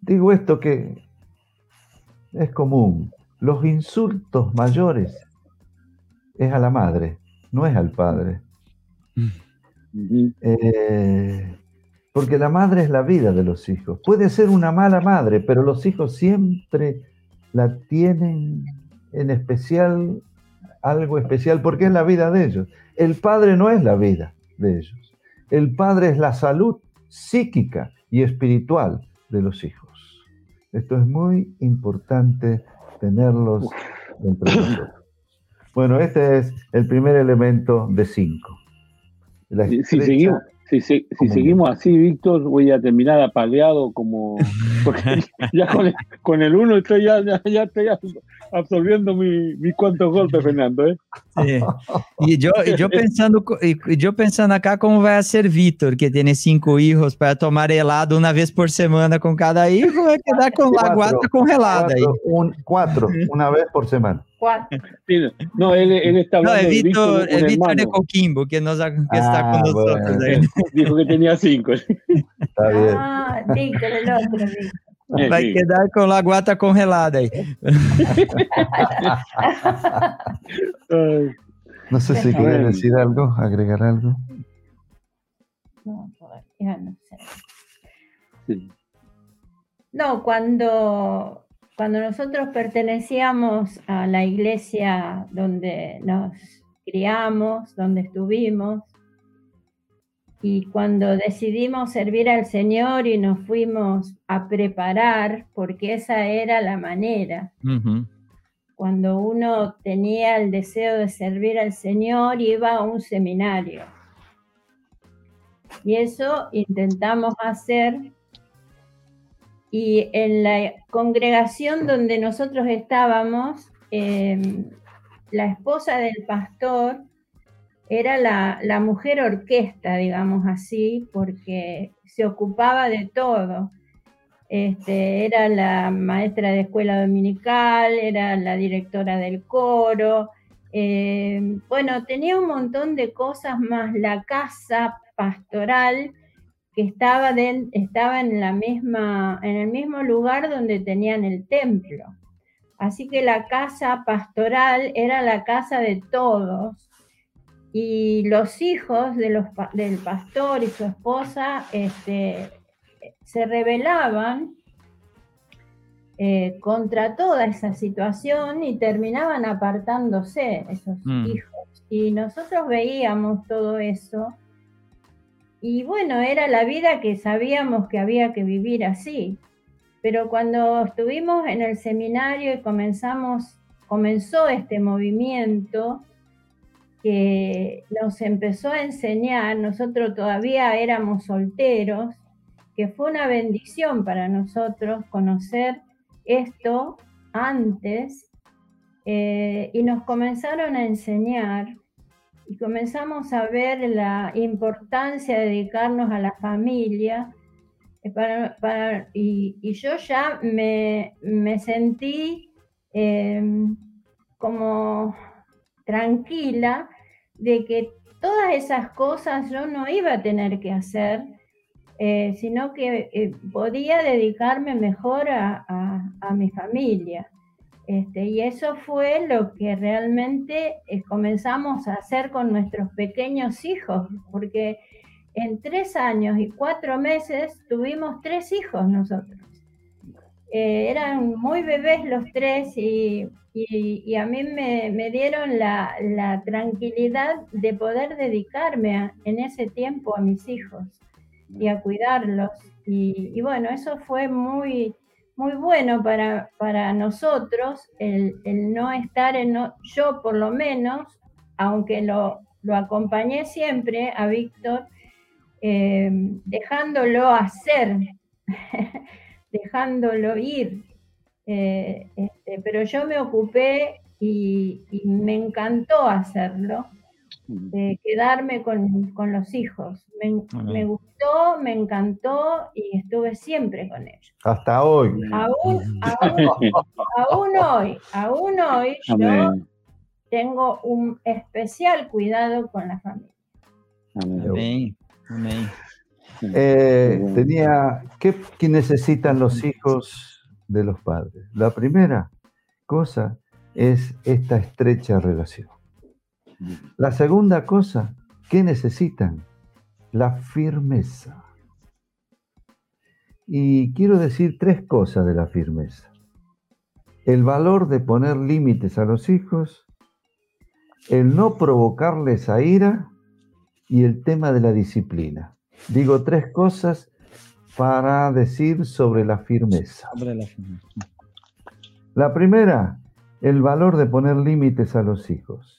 digo esto que es común, los insultos mayores es a la madre, no es al padre. Eh, porque la madre es la vida de los hijos. Puede ser una mala madre, pero los hijos siempre la tienen en especial, algo especial, porque es la vida de ellos. El padre no es la vida de ellos. El padre es la salud psíquica y espiritual de los hijos. Esto es muy importante tenerlos entre nosotros. Bueno, este es el primer elemento de cinco. Si, seguimos, si, seguimos así, Víctor, voy a terminar apaleado como... *laughs* Porque ya con el, uno estoy ya, ya, estoy absorbiendo mis cuantos golpes, Fernando. ¿eh? Y yo, yo, *laughs* pensando, yo pensando acá cómo va a ser Víctor, que tiene cinco hijos, para tomar helado una vez por semana con cada hijo, va a quedar con la guata congelada. cuatro, una vez por semana. No, él, él, está hablando no, Víctor, de, el Víctor de Coquimbo, que, nos, que está con ah, nosotros. Bueno. *laughs* Dijo que tenía cinco. Está bien. Ah, Víctor, el otro Víctor. Vai quedar con la guata congelada ahí. *laughs* no sé si quiere decir algo, agregar algo. No, ya no sé. Sí. No, cuando cuando nosotros pertenecíamos a la iglesia donde nos criamos, donde estuvimos, y cuando decidimos servir al Señor y nos fuimos a preparar, porque esa era la manera. Cuando uno tenía el deseo de servir al Señor, iba a un seminario. Y eso intentamos hacer y en la congregación donde nosotros estábamos, em, la esposa del pastor era la, mujer orquesta, digamos así, porque se ocupaba de todo. Este, era la maestra de escuela dominical, era la directora del coro, em, bueno, tenía un montón de cosas más, la casa pastoral, que estaba, estaba en, la misma, en el mismo lugar donde tenían el templo. Así que la casa pastoral era la casa de todos y los hijos de los, del pastor y su esposa este, se rebelaban eh, contra toda esa situación y terminaban apartándose esos mm. hijos. Y nosotros veíamos todo eso y bueno, era la vida que sabíamos que había que vivir así. Pero cuando estuvimos en el seminario y comenzamos, comenzó este movimiento, que nos empezó a enseñar, nosotros todavía éramos solteros, que fue una bendición para nosotros conocer esto antes eh, y nos comenzaron a enseñar y comenzamos a ver la importancia de dedicarnos a la familia. Eh, y, yo ya me, sentí em, como tranquila de que todas esas cosas yo no iba a tener que hacer, eh, sino que eh, podía dedicarme mejor a, mi familia. Este, y eso fue lo que realmente eh, comenzamos a hacer con nuestros pequeños hijos, porque en tres años y cuatro meses tuvimos tres hijos nosotros. eran muy bebés los tres y y, a mí me, dieron la, tranquilidad de poder dedicarme en ese tiempo a mis hijos y a cuidarlos. Y, bueno, eso fue muy, muy bueno para, para nosotros, el, no estar en, yo por lo menos, aunque lo, lo acompañé siempre a Víctor, eh, dejándolo hacer, *laughs* dejándolo ir, eh, este, pero yo me ocupé y, me encantó hacerlo, de quedarme con, los hijos. Me, gustó, me encantó y estuve siempre con ellos. Hasta hoy. Aún, aún, *laughs* hoy, aún hoy yo tengo un especial cuidado con la familia. Amén. Amén. Eh, tenía, ¿qué, ¿qué necesitan los hijos de los padres. La primera cosa es esta estrecha relación. La segunda cosa, ¿qué necesitan? La firmeza. Y quiero decir tres cosas de la firmeza. El valor de poner límites a los hijos, el no provocarles a ira y el tema de la disciplina. Digo tres cosas para decir sobre la firmeza. la, primera, el valor de poner límites a los hijos.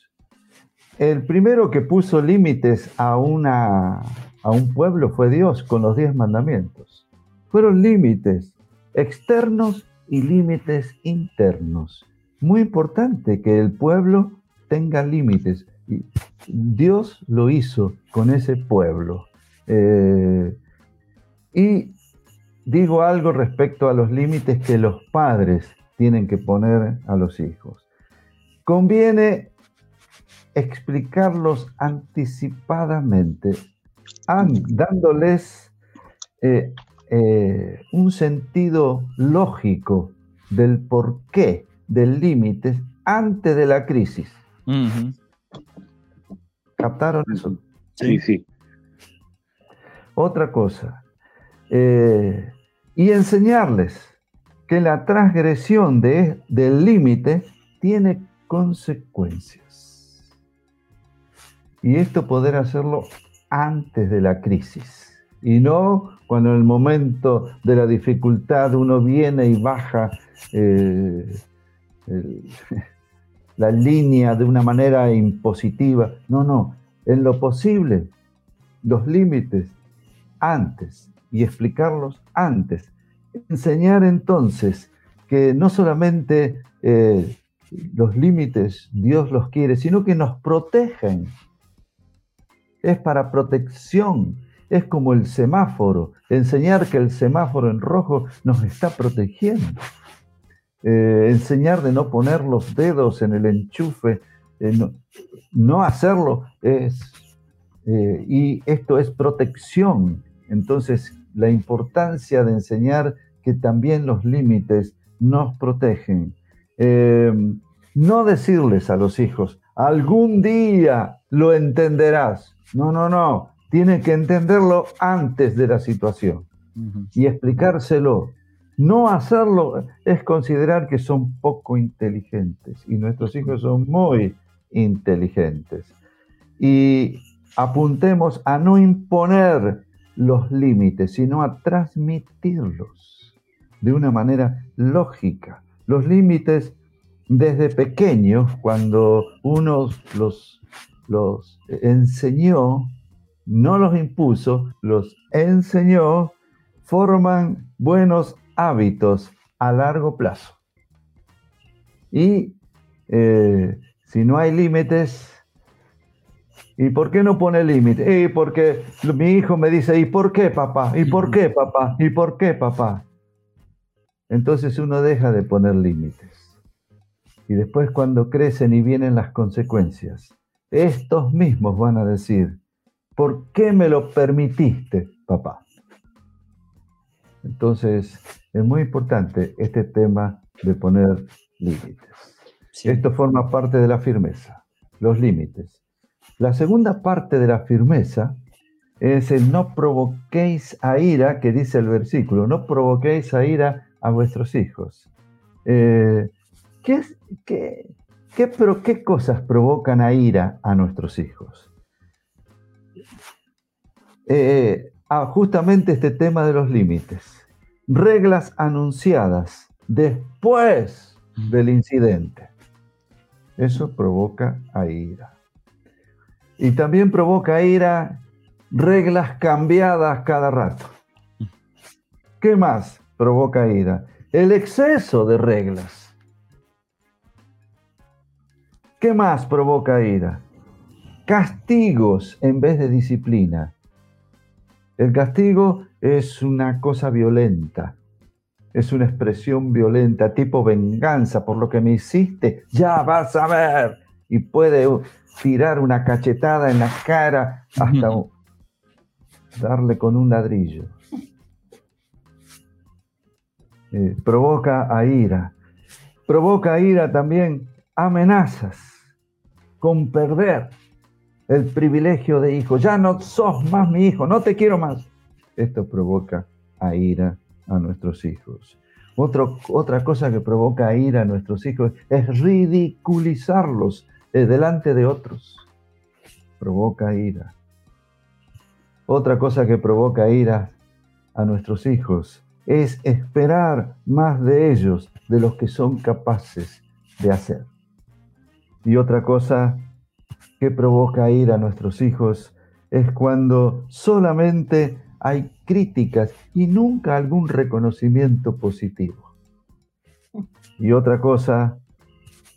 El primero que puso límites a, una, a un pueblo fue Dios con los diez mandamientos. Fueron límites externos y límites internos. Muy importante que el pueblo tenga límites. Dios lo hizo con ese pueblo. Eh, y digo algo respecto a los límites que los padres tienen que poner a los hijos. Conviene explicarlos anticipadamente, dándoles eh, eh, un sentido lógico del porqué del límite antes de la crisis. ¿Captaron eso? Sí, sí. Otra cosa, eh, y enseñarles que la transgresión de, del límite tiene consecuencias. Y esto poder hacerlo antes de la crisis y no cuando en el momento de la dificultad uno viene y baja eh, *laughs* la línea de una manera impositiva. No, no, en lo posible, los límites antes y explicarlos antes. Enseñar entonces que no solamente eh, los límites Dios los quiere, sino que nos protegen. Es para protección, es como el semáforo, enseñar que el semáforo en rojo nos está protegiendo. Eh, enseñar de no poner los dedos en el enchufe, eh, no, hacerlo es, y esto es protección. Entonces, la importancia de enseñar que también los límites nos protegen. Eh, no decirles a los hijos, algún día lo entenderás. No, no, no. Tiene que entenderlo antes de la situación y explicárselo. No hacerlo es considerar que son poco inteligentes y nuestros hijos son muy inteligentes. Y apuntemos a no imponer los límites, sino a transmitirlos de una manera lógica. Los límites desde pequeños, cuando uno los, los enseñó, no los impuso, los enseñó, forman buenos hábitos a largo plazo. Y eh, si no hay límites, ¿y por qué no pone límites? Y porque mi hijo me dice, ¿y por qué papá? ¿Y por qué papá? ¿Y por qué papá? Entonces uno deja de poner límites. Y después cuando crecen y vienen las consecuencias, estos mismos van a decir, ¿por qué me lo permitiste, papá? Entonces, es muy importante este tema de poner límites. Esto forma parte de la firmeza, los límites. La segunda parte de la firmeza es el no provoquéis a ira, que dice el versículo, no provoquéis a ira a vuestros hijos. Eh, ¿qué, qué, qué cosas provocan a ira a nuestros hijos? Eh, ah, justamente este tema de los límites. Reglas anunciadas después del incidente. Eso provoca a ira. Y también provoca ira reglas cambiadas cada rato. ¿Qué más provoca ira? El exceso de reglas. ¿Qué más provoca ira? Castigos en vez de disciplina. El castigo es una cosa violenta, es una expresión violenta, tipo venganza por lo que me hiciste, ya vas a ver. Y puede tirar una cachetada en la cara hasta darle con un ladrillo. Eh, provoca a ira. Provoca ira también amenazas con perder el privilegio de hijo. Ya no sos más mi hijo, no te quiero más. Esto provoca a ira a nuestros hijos. otra cosa que provoca ira a nuestros hijos es ridiculizarlos delante de otros. Provoca ira. Otra cosa que provoca ira a nuestros hijos es esperar más de ellos de los que son capaces de hacer. Y otra cosa que provoca ira a nuestros hijos es cuando solamente hay críticas y nunca algún reconocimiento positivo. Y otra cosa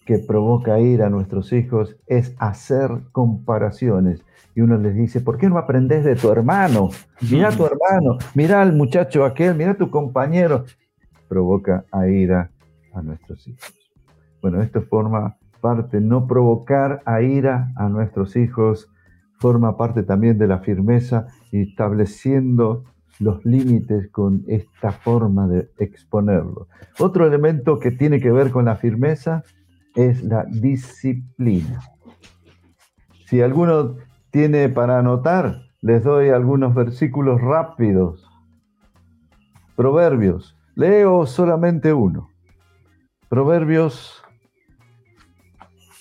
que provoca ira a nuestros hijos es hacer comparaciones. Y uno les dice, ¿por qué no aprendes de tu hermano? Mira a tu hermano, mira al muchacho aquel, mira a tu compañero. Provoca ira a nuestros hijos. Bueno, esto forma parte, no provocar a ira a nuestros hijos, forma parte también de la firmeza estableciendo los límites con esta forma de exponerlo. Otro elemento que tiene que ver con la firmeza es la disciplina. Si alguno tiene para anotar, les doy algunos versículos rápidos. Proverbios. Leo solamente uno. Proverbios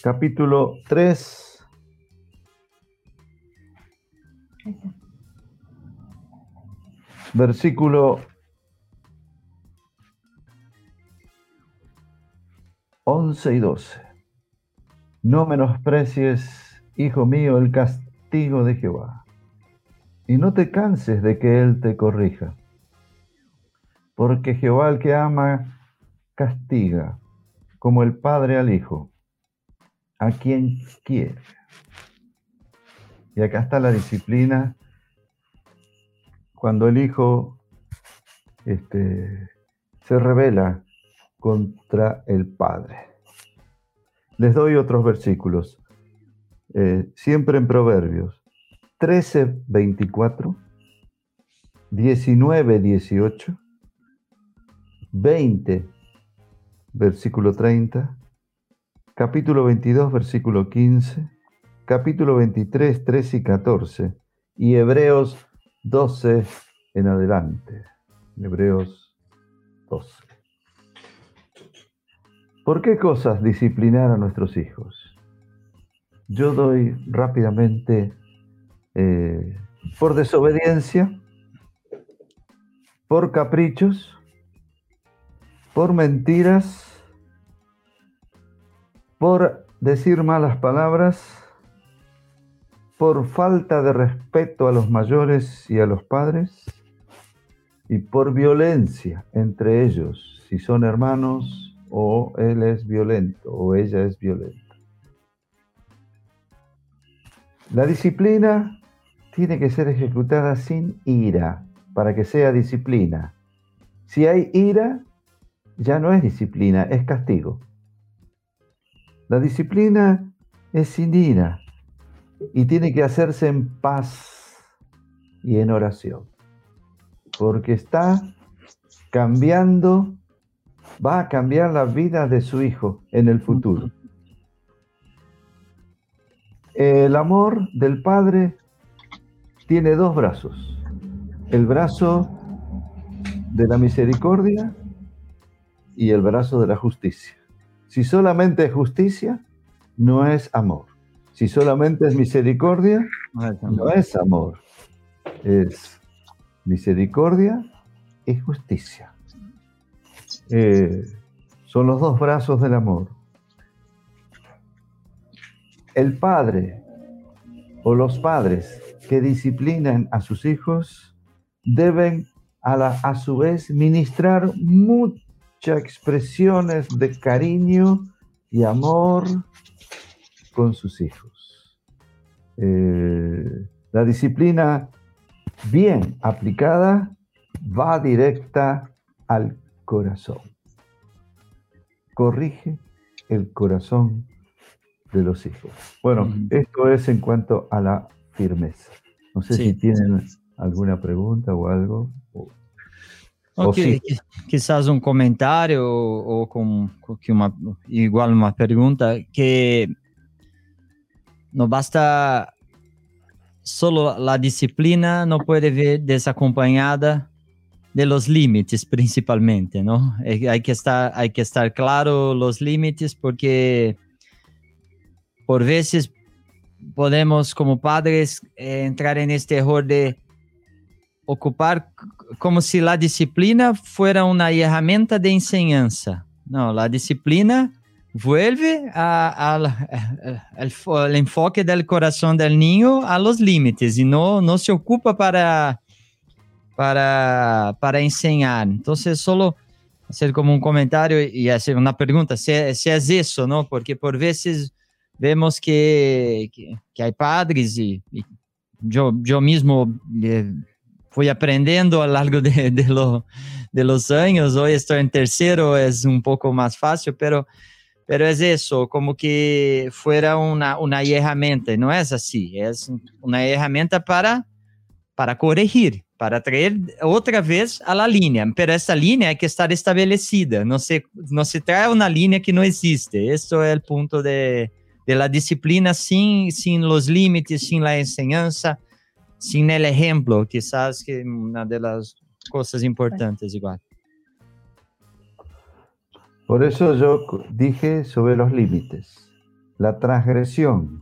capítulo 3. Versículo 11 y 12. No menosprecies, hijo mío, el castigo de Jehová, y no te canses de que Él te corrija, porque Jehová el que ama castiga, como el Padre al Hijo a quien quiere. Y acá está la disciplina. Cuando el hijo este, se revela contra el padre. Les doy otros versículos, eh, siempre en Proverbios. 13, 24, 19, 18, 20, versículo 30, capítulo 22, versículo 15, capítulo 23, 13 y 14, y Hebreos 12 en adelante. Hebreos 12. ¿Por qué cosas disciplinar a nuestros hijos? Yo doy rápidamente eh, por desobediencia, por caprichos, por mentiras, por decir malas palabras, por falta de respeto a los mayores y a los padres y por violencia entre ellos, si son hermanos o él es violento o ella es violenta. La disciplina tiene que ser ejecutada sin ira para que sea disciplina. Si hay ira, ya no es disciplina, es castigo. La disciplina es sin ira y tiene que hacerse en paz y en oración, porque está cambiando, va a cambiar la vida de su hijo en el futuro. El amor del Padre tiene dos brazos, el brazo de la misericordia y el brazo de la justicia. Si solamente es justicia, no es amor. Si solamente es misericordia, no es amor. Es misericordia y justicia. Eh, son los dos brazos del amor. El padre o los padres que disciplinan a sus hijos deben a, la, a su vez ministrar muchas expresiones de cariño y amor con sus hijos. Eh, la disciplina bien aplicada va directa al corazón. Corrige el corazón de los hijos. Bueno, esto es en cuanto a la firmeza. No sé si tienen alguna pregunta o algo. O, Quizás un comentario o, con, una, igual una pregunta que no basta solo la disciplina, no puede ver desacompañada de los límites principalmente, ¿no? Hay que estar, hay que estar claro los límites porque por veces podemos como padres eh, entrar en este error de ocupar como si la disciplina fuera una herramienta de enseñanza. No, la disciplina vuelve al enfoque del corazón del niño a los límites y no, no se ocupa para, para, para enseñar. Entonces, solo hacer como un comentario y hacer una pregunta, si, si es eso, ¿no? Porque por veces vemos que, que, hay padres y, yo, yo mismo eh, fui aprendiendo a lo largo de, de, de, los años, hoy estoy en tercero, es un poco más fácil, pero, pero es eso, como que fuera una, una herramienta, no es así, es una herramienta para, para corregir, para traer otra vez a la línea, pero esa línea hay que estar establecida, no se, no se trae una línea que no existe, eso es el punto de de la disciplina sin, sin los límites, sin la enseñanza, sin el ejemplo, quizás que una de las cosas importantes igual. Por eso yo dije sobre los límites. La transgresión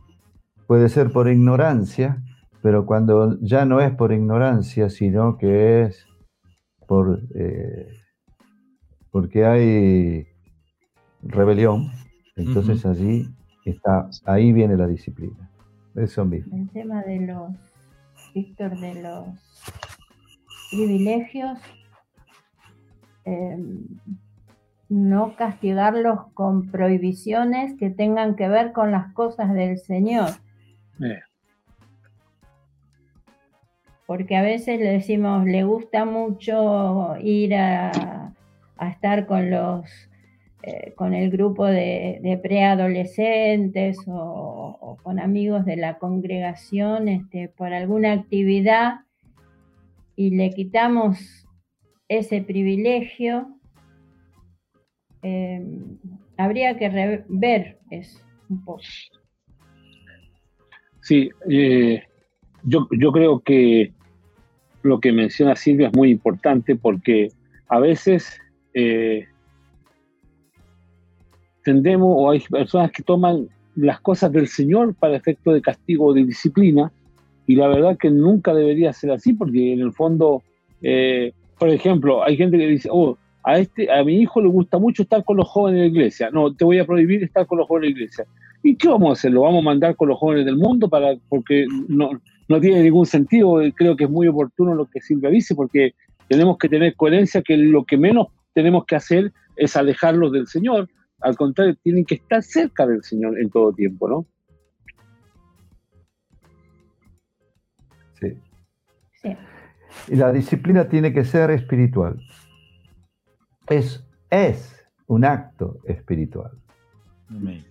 puede ser por ignorancia, pero cuando ya no es por ignorancia, sino que es por eh, porque hay rebelión, entonces allí Está, ahí viene la disciplina. Eso mismo. El tema de los, Víctor, de los privilegios, em, no castigarlos con prohibiciones que tengan que ver con las cosas del Señor. Porque a veces le decimos, le gusta mucho ir a, a estar con los eh, con el grupo de, preadolescentes o, con amigos de la congregación este, por alguna actividad y le quitamos ese privilegio, em, habría que ver eso un poco. Sí, eh, yo, yo creo que lo que menciona Silvia es muy importante porque a veces eh, tendemos o hay personas que toman las cosas del Señor para efecto de castigo o de disciplina, y la verdad que nunca debería ser así, porque en el fondo, eh, por ejemplo, hay gente que dice, oh, a, este, a mi hijo le gusta mucho estar con los jóvenes de la iglesia, no, te voy a prohibir estar con los jóvenes de la iglesia. ¿Y qué vamos a hacer? ¿Lo vamos a mandar con los jóvenes del mundo? para Porque no, no tiene ningún sentido. Creo que es muy oportuno lo que Silvia dice, porque tenemos que tener coherencia que lo que menos tenemos que hacer es alejarlos del Señor. Al contrario, tienen que estar cerca del Señor en todo tiempo, ¿no? Sí. sí. Y la disciplina tiene que ser espiritual. Es, es un acto espiritual.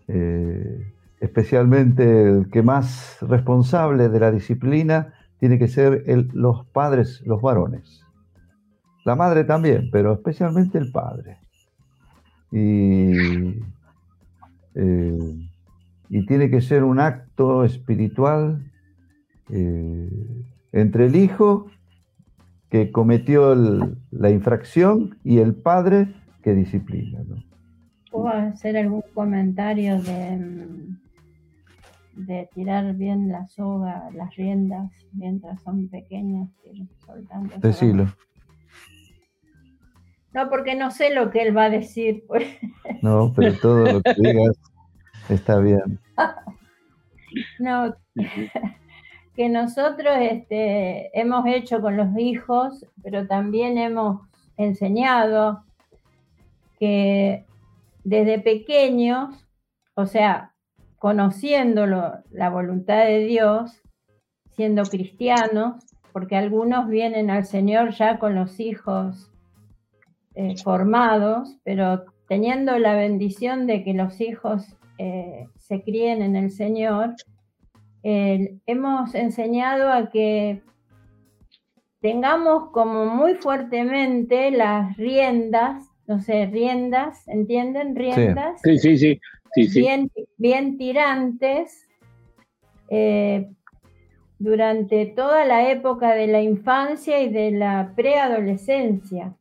Eh, especialmente el que más responsable de la disciplina tiene que ser los padres, los varones. La madre también, pero especialmente el padre. Y, eh, y tiene que ser un acto espiritual eh, entre el hijo que cometió la infracción y el padre que disciplina. ¿no? ¿Puedo hacer algún comentario de, de tirar bien la soga, las riendas mientras son pequeñas, soltando? Decilo. No, porque no sé lo que él va a decir. Pues. No, pero todo lo que digas está bien. *laughs* No, que nosotros este, hemos hecho con los hijos, pero también hemos enseñado que desde pequeños, o sea, conociéndolo, la voluntad de Dios, siendo cristianos, porque algunos vienen al Señor ya con los hijos eh, formados, pero teniendo la bendición de que los hijos eh, se críen en el Señor, hemos enseñado a que tengamos como muy fuertemente las riendas, no sé, riendas, ¿entienden? Riendas. Sí, sí, sí. Bien, tirantes eh, durante toda la época de la infancia y de la preadolescencia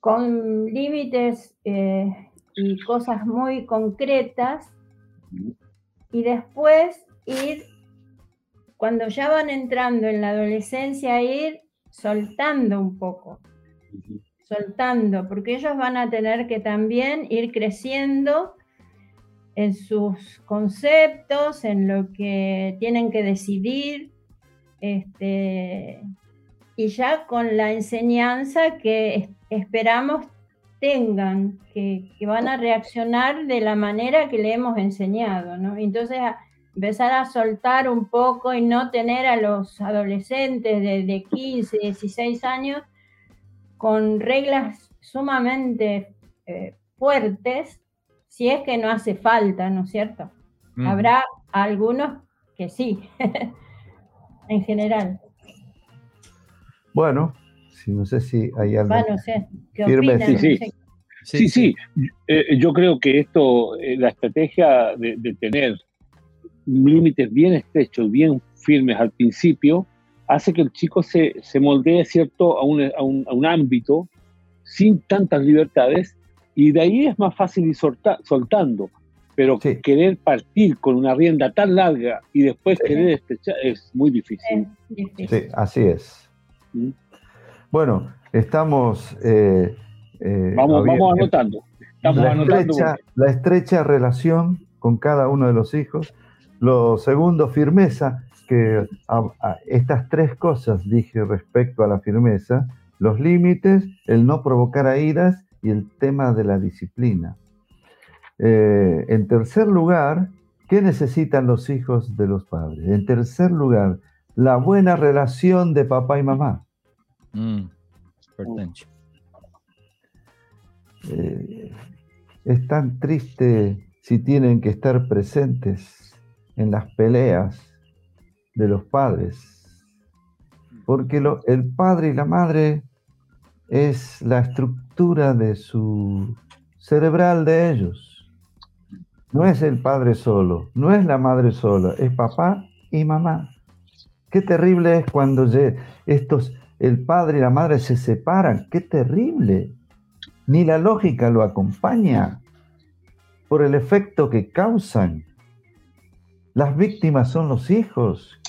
con límites eh, y cosas muy concretas. Y después ir, cuando ya van entrando en la adolescencia, ir soltando un poco, soltando, porque ellos van a tener que también ir creciendo en sus conceptos, en lo que tienen que decidir, este, y ya con la enseñanza que esperamos tengan, que, van a reaccionar de la manera que le hemos enseñado, ¿no? Entonces, empezar a soltar un poco y no tener a los adolescentes de, 15, 16 años con reglas sumamente eh, fuertes, si es que no hace falta, ¿no es cierto? Habrá algunos que sí, *laughs* en general. Bueno, si no sé si hay algo. Bueno, sé. ¿Qué opinan? Sí, sí. Sí, sí. Eh, yo creo que esto, eh, la estrategia de, tener límites bien estrechos, bien firmes al principio, hace que el chico se, se moldee cierto a un, a, un, a un, ámbito sin tantas libertades y de ahí es más fácil ir soltando. Pero querer partir con una rienda tan larga y después querer estrechar es muy difícil. Sí, así es. Bueno, estamos... Eh, eh, vamos, anotando. la, estrecha, relación con cada uno de los hijos. Lo segundo, firmeza, que estas tres cosas dije respecto a la firmeza, los límites, el no provocar a iras y el tema de la disciplina. Eh, en tercer lugar, ¿qué necesitan los hijos de los padres? En tercer lugar, la buena relación de papá y mamá. Mm, eh, es tan triste si tienen que estar presentes en las peleas de los padres, porque el padre y la madre es la estructura de su cerebral de ellos. No es el padre solo, no es la madre sola, es papá y mamá. Qué terrible es cuando estos, el padre y la madre se separan. Qué terrible. Ni la lógica lo acompaña por el efecto que causan. Las víctimas son los hijos.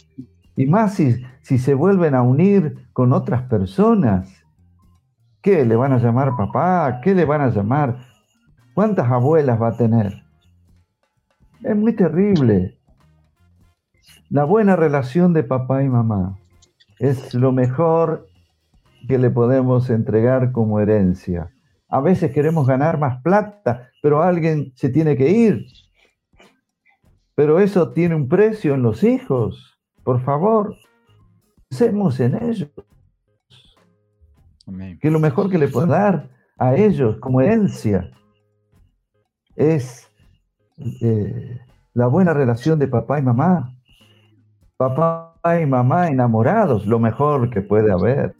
Y más si, si se vuelven a unir con otras personas. ¿Qué le van a llamar papá? ¿Qué le van a llamar? ¿Cuántas abuelas va a tener? Es muy terrible. La buena relación de papá y mamá es lo mejor que le podemos entregar como herencia. A veces queremos ganar más plata, pero alguien se tiene que ir. Pero eso tiene un precio en los hijos. Por favor, pensemos en ellos. Que lo mejor que le puedo dar a ellos como herencia es eh, la buena relación de papá y mamá. Papá y mamá enamorados, lo mejor que puede haber.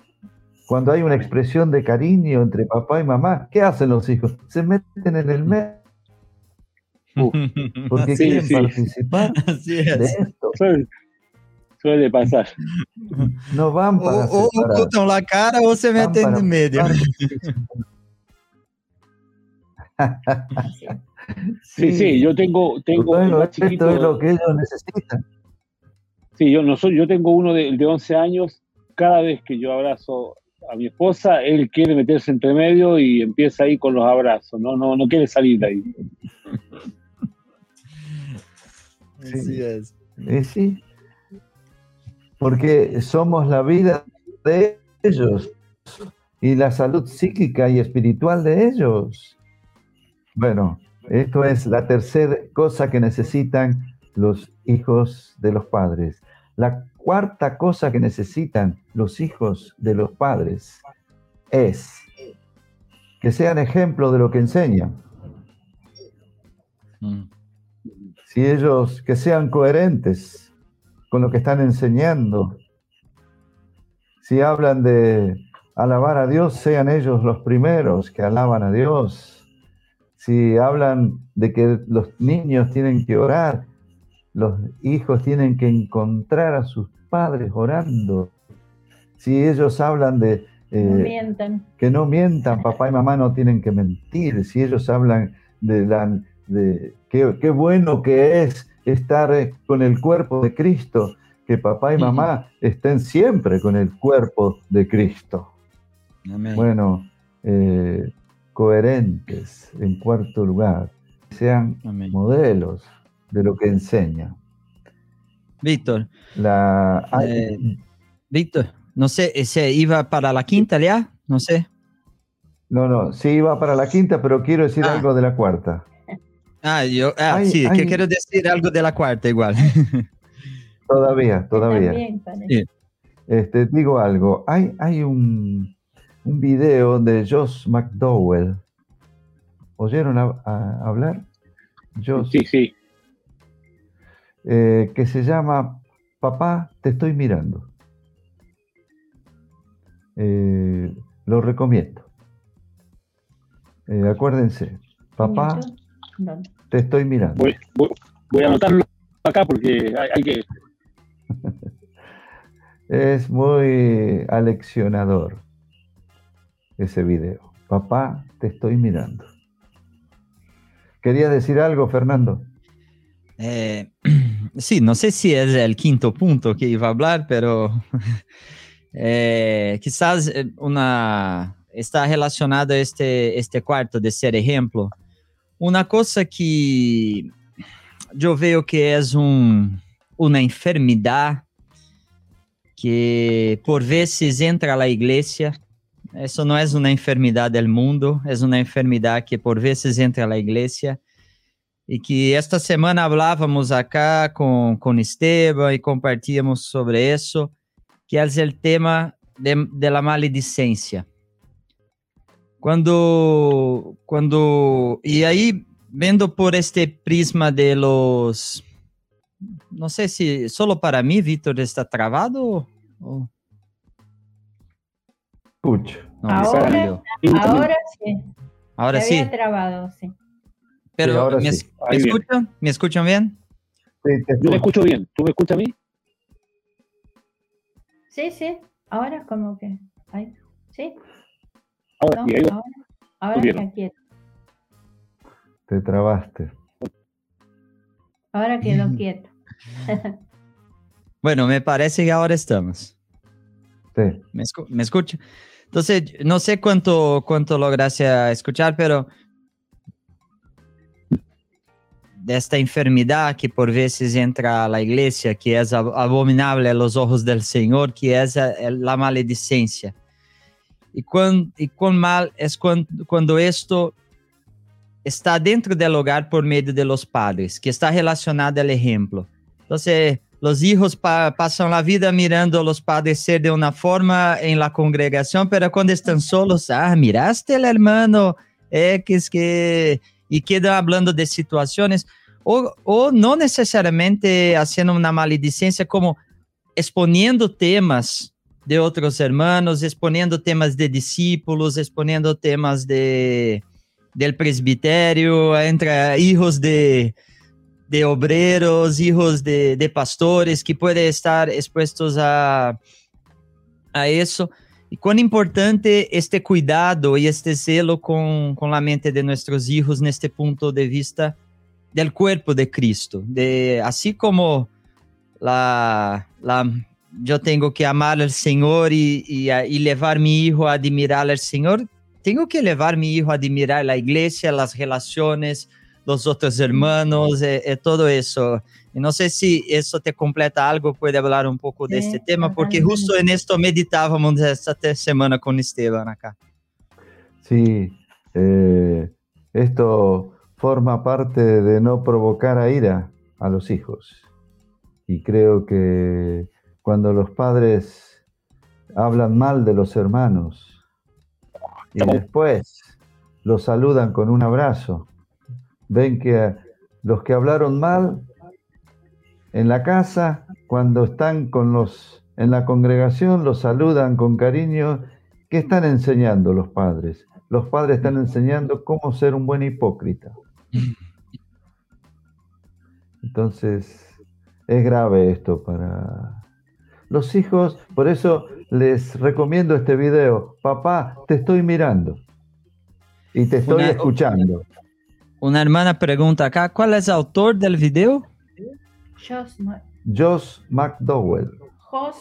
Cuando hay una expresión de cariño entre papá y mamá, ¿qué hacen los hijos? Se meten en el medio. *laughs* Porque quieren participar *laughs* de esto. Suele, pasar. No van para o, ocultan la cara o se meten en medio. *laughs* sí, sí, yo tengo, tengo esto es lo que ellos necesitan. Sí, yo no soy, yo tengo uno de, de 11 años. Cada vez que yo abrazo a mi esposa, él quiere meterse entre medio y empieza ahí con los abrazos, no, no, no quiere salir de ahí. *laughs* Sí, es. Sí, porque somos la vida de ellos y la salud psíquica y espiritual de ellos. Bueno, esto es la tercera cosa que necesitan los hijos de los padres. La cuarta cosa que necesitan los hijos de los padres es que sean ejemplo de lo que enseñan. Mm. Si ellos, que sean coherentes con lo que están enseñando. Si hablan de alabar a Dios, sean ellos los primeros que alaban a Dios. Si hablan de que los niños tienen que orar, los hijos tienen que encontrar a sus padres orando. Si ellos hablan de... Eh, que no mientan, papá y mamá no tienen que mentir. Si ellos hablan de, la, de qué, bueno que es estar eh, con el cuerpo de Cristo, que papá y mamá *laughs* estén siempre con el cuerpo de Cristo. Bueno, eh, coherentes en cuarto lugar, sean modelos de lo que enseña. Víctor. La... Eh, Víctor, no sé, ¿se iba para la quinta ya? No sé. No, no, sí iba para la quinta, pero quiero decir ah. algo de la cuarta. Ah, yo, ah, sí, que quiero decir algo de la cuarta igual. *laughs* Todavía, todavía. Este, digo algo, hay, hay un, un video de Josh McDowell. ¿Oyeron hablar? Sí, sí. Eh, que se llama Papá, te estoy mirando. Eh, lo recomiendo. Eh, acuérdense, papá, te estoy mirando. Voy, a anotarlo acá porque hay, que... *laughs* es muy aleccionador ese video. Papá, te estoy mirando. ¿Quería decir algo, Fernando? Sí, no sé si es el quinto punto que iba a hablar, pero *laughs* eh, quizás eh, una, está relacionado a este, este de ser ejemplo. Una cosa que yo veo que es un, una enfermedad que por veces entra a la iglesia. Eso no es una enfermedad del mundo, es una enfermedad que por veces entra a iglesia e que esta semana falávamos acá com, com Esteban e compartíamos sobre isso, que é o tema de, de la maledicência. Quando, quando, e aí, vendo por este prisma de los, não sei se solo para mim, Vitor, está travado ou... Escucho. Agora, agora sim. Agora sim. Travado, sim. Pero, ¿me, escuchan? ¿Me escuchan bien? Yo me escucho bien. ¿Tú me escuchas a mí? Sí, sí. Ahora como que... Ahí. ¿Sí? Ahora, sí, ahora, ahora quieto. Te trabaste. Ahora quedó *laughs* quieto. *laughs* bueno, me parece que ahora estamos. Sí. ¿Me, ¿Me escucha? Entonces, no sé cuánto, cuánto lograste escuchar, pero esta enfermedad que por veces entra a iglesia, que es abominable a los ojos del Señor, que es la maledicencia. Y cuán, y cuán mal es cuando, cuando esto está dentro del hogar por medio de los padres, que está relacionado al ejemplo. Entonces, los hijos pa pasan la vida mirando a los padres ser de una forma en la congregación, pero cuando están solos, ah, miraste el hermano X que... y quedan hablando de situaciones, o, o no necesariamente haciendo una maledicencia, como exponiendo temas de otros hermanos, exponiendo temas de discípulos, exponiendo temas de del presbiterio, entre hijos de, de obreros, hijos de, de, pastores, que pueden estar expuestos a, a eso. Y cuán importante este cuidado y este celo con, con mente de nuestros hijos en este punto de vista del cuerpo de Cristo. De, como la, la, yo que amar al Señor y, y, y llevar a mi a admirar al Señor, tengo que levar mi hijo a admirar la iglesia, las relaciones, los otros hermanos, eh, eh, todo eso. Y no sé si eso te completa algo, puede hablar un poco de este tema, porque justo en esto meditábamos esta semana con Esteban acá. Sí, eh, esto forma parte de no provocar a ira a los hijos. Y creo que cuando los padres hablan mal de los hermanos, y después los saludan con un abrazo. Ven que los que hablaron mal en la casa, cuando están con los en la congregación, los saludan con cariño. ¿Qué están enseñando los padres? Los padres están enseñando cómo ser un buen hipócrita. Entonces, es grave esto para los hijos. Por eso les recomiendo este video. Papá, te estoy mirando y te estoy escuchando. Una hermana pregunta acá, ¿cuál es el autor del video? Josh, McDowell. Josh,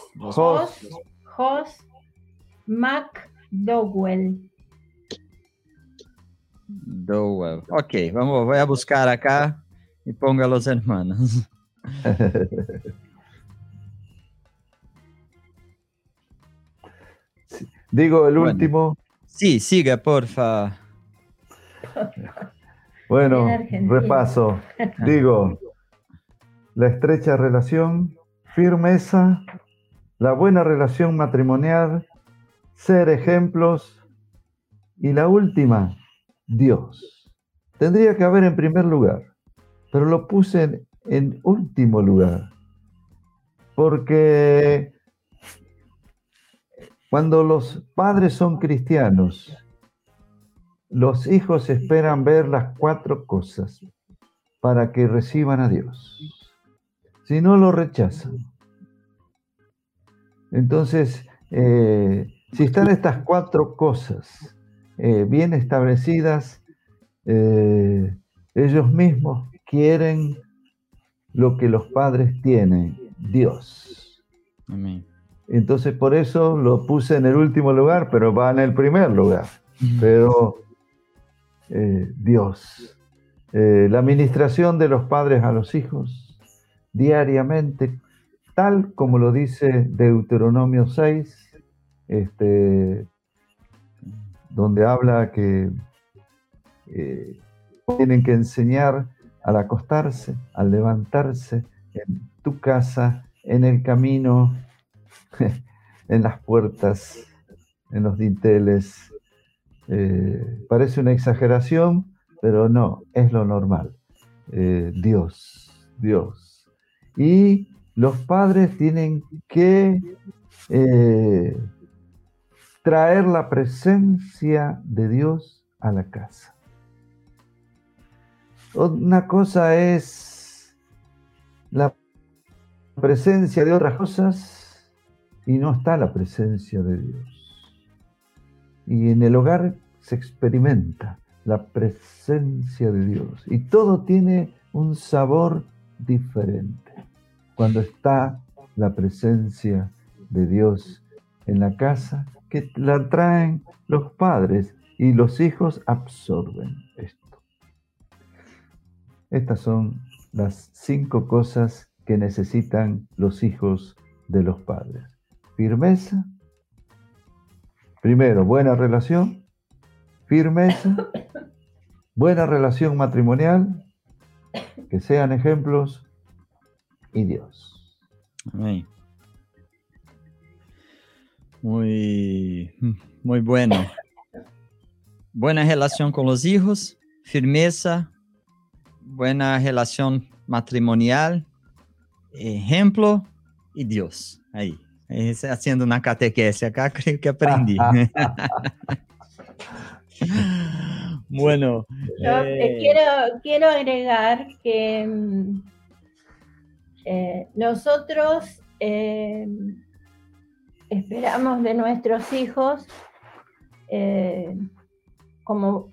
McDowell. Dowell. Ok, vamos, voy a buscar acá y ponga los hermanos. *laughs* Digo el último. Sí, siga, porfa. Bueno, repaso. Digo, *laughs* la estrecha relación, firmeza, la buena relación matrimonial, ser ejemplos y la última, Dios. Tendría que haber en primer lugar, pero lo puse en, último lugar, porque cuando los padres son cristianos, los hijos esperan ver las cuatro cosas para que reciban a Dios. Si no, lo rechazan. Entonces, eh, si están estas cuatro cosas eh, bien establecidas, eh, ellos mismos quieren lo que los padres tienen, Dios. Amén. Entonces por eso lo puse en el último lugar, pero va en el primer lugar. Pero eh, Dios, eh, la administración de los padres a los hijos diariamente, tal como lo dice Deuteronomio 6, este, donde habla que eh, tienen que enseñar al acostarse, al levantarse, en tu casa, en el camino, *laughs* en las puertas, en los dinteles. Eh, parece una exageración, pero no, es lo normal. Eh, Dios, Dios. Y los padres tienen que eh, traer la presencia de Dios a la casa. Una cosa es la presencia de otras cosas y no está la presencia de Dios. Y en el hogar se experimenta la presencia de Dios y todo tiene un sabor diferente cuando está la presencia de Dios en la casa que la traen los padres y los hijos absorben esto. Estas son las cinco cosas que necesitan los hijos de los padres. Firmeza. Primero, buena relación. Firmeza. *coughs* Buena relación matrimonial. Que sean ejemplos. Y Dios. Amén. Muy, muy bueno. Buena relación con los hijos, firmeza, buena relación matrimonial, ejemplo y Dios. Ahí, haciendo una catequesis acá, *laughs* creo que aprendí. *laughs* bueno. Eh, quiero, quiero agregar que mm, eh, nosotros eh, esperamos de nuestros hijos como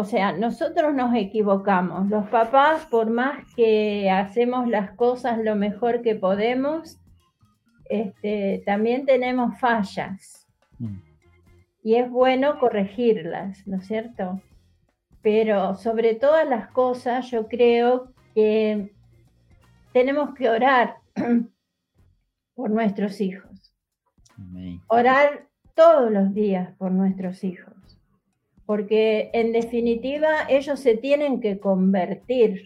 o sea, nosotros nos equivocamos. Los papás, por más que hacemos las cosas lo mejor que podemos, este, también tenemos fallas. Mm. Y es bueno corregirlas, ¿no es cierto? Pero sobre todas las cosas, yo creo que tenemos que orar *clears throat* por nuestros hijos. Orar todos los días por nuestros hijos porque en definitiva ellos se tienen que convertir.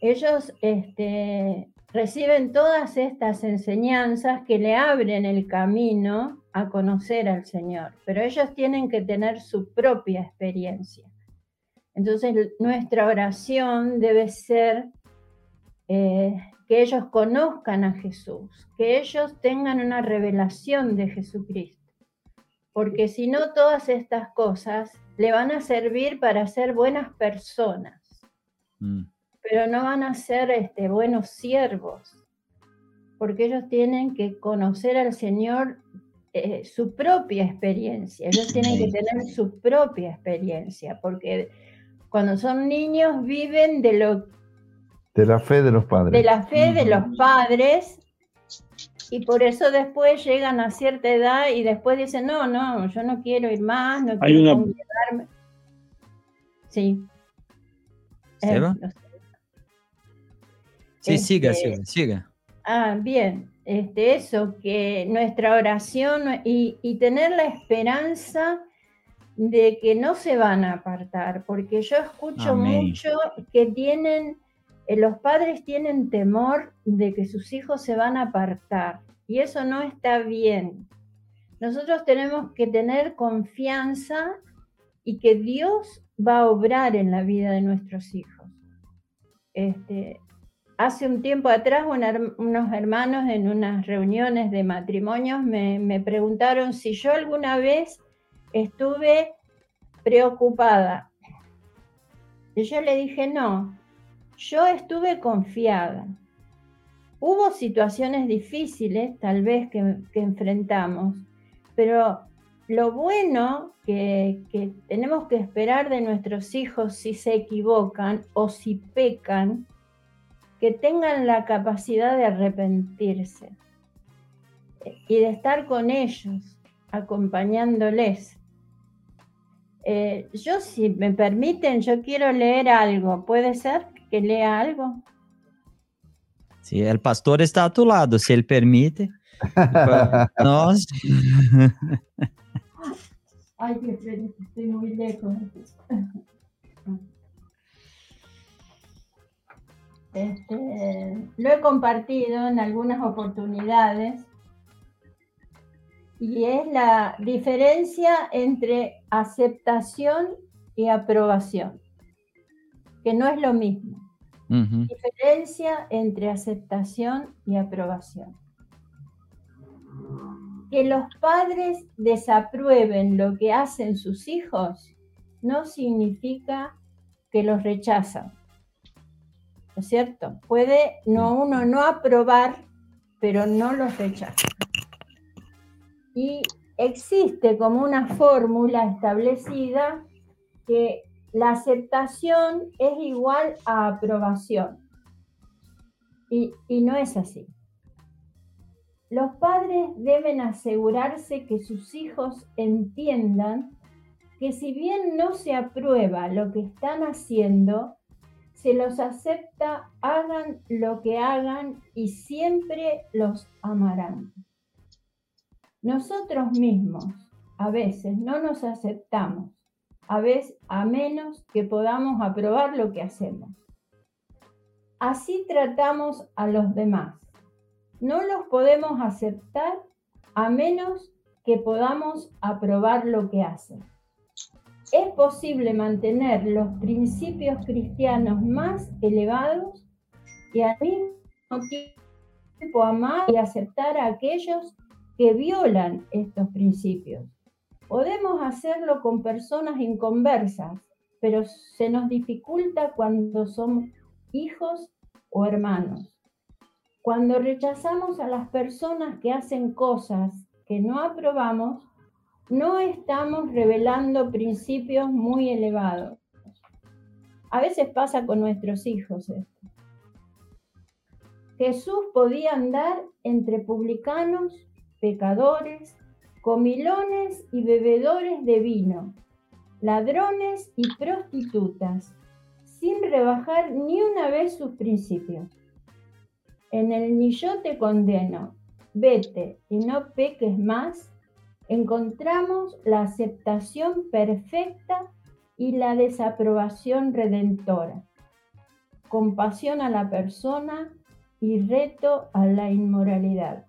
Ellos este, reciben todas estas enseñanzas que le abren el camino a conocer al Señor, pero ellos tienen que tener su propia experiencia. Entonces nuestra oración debe ser eh, que ellos conozcan a Jesús, que ellos tengan una revelación de Jesucristo. Porque si no todas estas cosas le van a servir para ser buenas personas, mm. pero no van a ser este, buenos siervos, porque ellos tienen que conocer al Señor eh, su propia experiencia, ellos tienen que tener su propia experiencia, porque cuando son niños viven de lo de la fe de los padres. De la fe de los padres y por eso después llegan a cierta edad y después dicen, no, no, yo no quiero ir más, no Hay quiero una... Sí. ¿Seba? Eh, sí, siga, este, siga, siga. Ah, bien. Este, eso, que nuestra oración y, y tener la esperanza de que no se van a apartar, porque yo escucho mucho que tienen los padres tienen temor de que sus hijos se van a apartar y eso no está bien. Nosotros tenemos que tener confianza y que Dios va a obrar en la vida de nuestros hijos. Este, hace un tiempo atrás unos hermanos en unas reuniones de matrimonios me, me preguntaron si yo alguna vez estuve preocupada. Y yo le dije, no, yo estuve confiada. Hubo situaciones difíciles, tal vez, que, enfrentamos, pero lo bueno que, tenemos que esperar de nuestros hijos si se equivocan o si pecan, que tengan la capacidad de arrepentirse y de estar con ellos, acompañándoles. Eh, yo, si me permiten, yo quiero leer algo, ¿puede ser? Que lea algo. Sí, el pastor está a tu lado, si él permite. *laughs* Nós. Ay, qué estoy muy lejos. Este, lo he compartido en algunas oportunidades y es la diferencia entre aceptación y aprobación que no es lo mismo. Diferencia entre aceptación y aprobación. Que los padres desaprueben lo que hacen sus hijos no significa que los rechazan. ¿No es cierto? Puede no, uno no aprobar, pero no los rechaza. Y existe como una fórmula establecida que la aceptación es igual a aprobación. Y, no es así. Los padres deben asegurarse que sus hijos entiendan que si bien no se aprueba lo que están haciendo, se los acepta, hagan lo que hagan y siempre los amarán. Nosotros mismos a veces no nos aceptamos, a veces a menos que podamos aprobar lo que hacemos. Así tratamos a los demás. No los podemos aceptar a menos que podamos aprobar lo que hacen. Es posible mantener los principios cristianos más elevados y al mismo tiempo amar y aceptar a aquellos que violan estos principios. Podemos hacerlo con personas inconversas, pero se nos dificulta cuando somos hijos o hermanos. Cuando rechazamos a las personas que hacen cosas que no aprobamos, no estamos revelando principios muy elevados. A veces pasa con nuestros hijos esto. Jesús podía andar entre publicanos, pecadores, comilones y bebedores de vino, ladrones y prostitutas, sin rebajar ni una vez sus principios. En el ni yo te condeno, vete y no peques más, encontramos la aceptación perfecta y la desaprobación redentora, compasión a la persona y reto a la inmoralidad.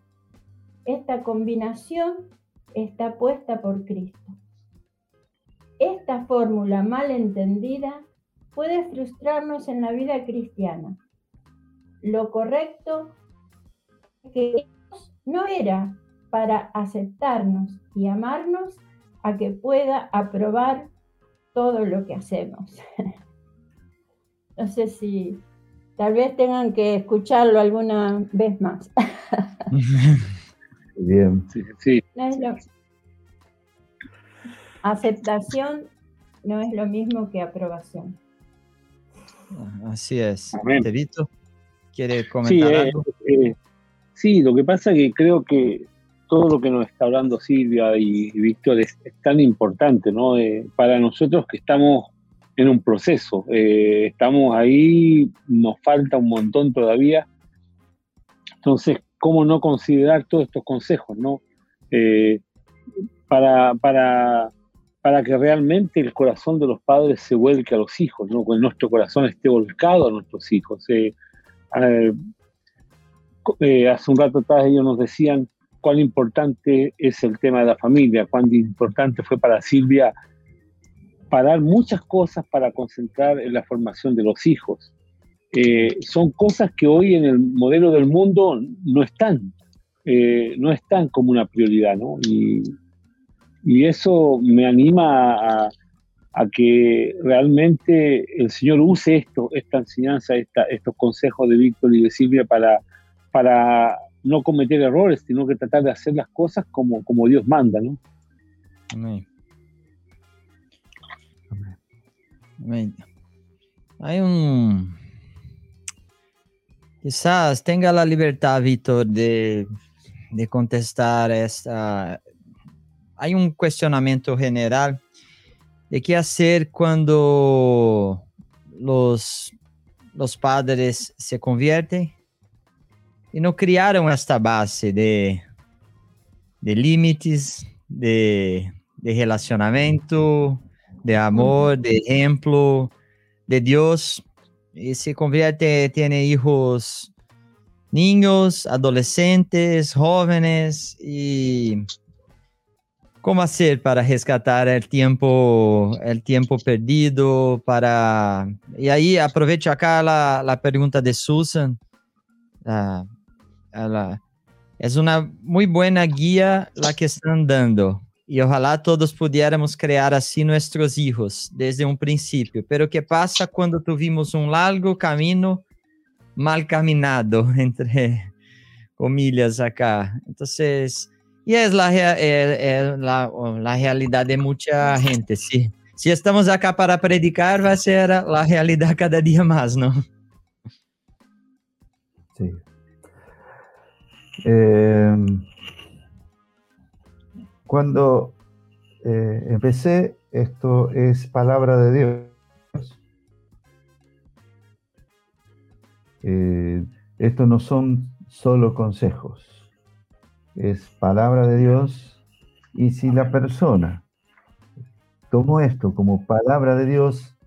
Esta combinación está puesta por Cristo. Esta fórmula mal entendida puede frustrarnos en la vida cristiana. Lo correcto es que Dios no era para aceptarnos y amarnos a que pueda aprobar todo lo que hacemos. *laughs* no sé si tal vez tengan que escucharlo alguna vez más. *laughs* Bien. Sí, Aceptación no es lo mismo que aprobación. Así es. Amén. Tevito, ¿quiere Sí, comentar eh, algo? eh, sí, lo que pasa es que creo que todo lo que nos está hablando Silvia y Víctor es, es tan importante, ¿no? Eh, para nosotros que estamos en un proceso, eh, estamos ahí, nos falta un montón todavía. Entonces, ¿cómo no considerar todos estos consejos, ¿no? Eh, para, para, para que realmente el corazón de los padres se vuelque a los hijos, ¿no? Que nuestro corazón esté volcado a nuestros hijos. Eh, eh, hace un rato atrás ellos nos decían cuán importante es el tema de la familia, cuán importante fue para Silvia parar muchas cosas para concentrar en la formación de los hijos. Eh, son cosas que hoy en el modelo del mundo no están, eh, no están como una prioridad, ¿no? Y, y eso me anima a, que realmente el Señor use esto, esta enseñanza, estos consejos de Víctor y de Silvia para, para no cometer errores, sino que tratar de hacer las cosas como, como Dios manda, ¿no? Amén. Amén. Hay un... Quizás tenga la libertad, Víctor, de, de contestar esta... Hay un cuestionamiento general de qué hacer cuando los, los padres se convierten y no criaron esta base de, de límites, de, de relacionamiento, de amor, de ejemplo de Dios. Y se convierte, tiene hijos niños, adolescentes, jóvenes y cómo hacer para rescatar el tiempo, el tiempo perdido, para... Y ahí aprovecho acá la, la pregunta de Susan. Ah, es una muy buena guía la que están dando. Y ojalá todos pudiéramos crear así nuestros hijos desde un principio. Pero ¿qué pasa cuando tuvimos un largo camino mal caminado, *laughs* entre comillas acá? Entonces, y es la, rea- eh, eh, la, la realidad de mucha gente. Si, si estamos acá para predicar, va a ser la realidad cada día más, ¿no? Sí. Eh, cuando eh, empecé esto es palabra de Dios. Eh, esto no son solo consejos, es palabra de Dios y si la persona tomó esto como palabra de Dios,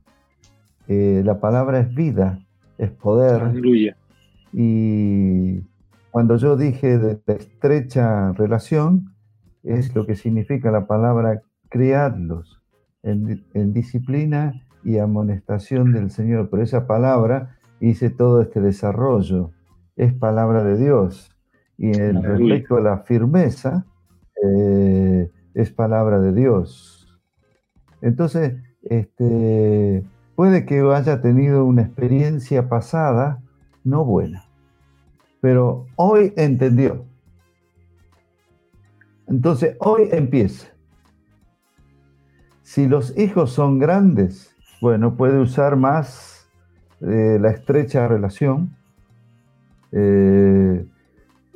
eh, la palabra es vida, es poder. Aleluya. Y cuando yo dije de estrecha relación, es lo que significa la palabra criadlos en, en disciplina y amonestación del Señor. Por esa palabra hice todo este desarrollo. Es palabra de Dios. Y en respecto a la firmeza, eh, es palabra de Dios. Entonces, este, puede que haya tenido una experiencia pasada no buena, pero hoy entendió. Entonces, hoy empieza. Si los hijos son grandes, bueno, puede usar más eh, la estrecha relación. Eh,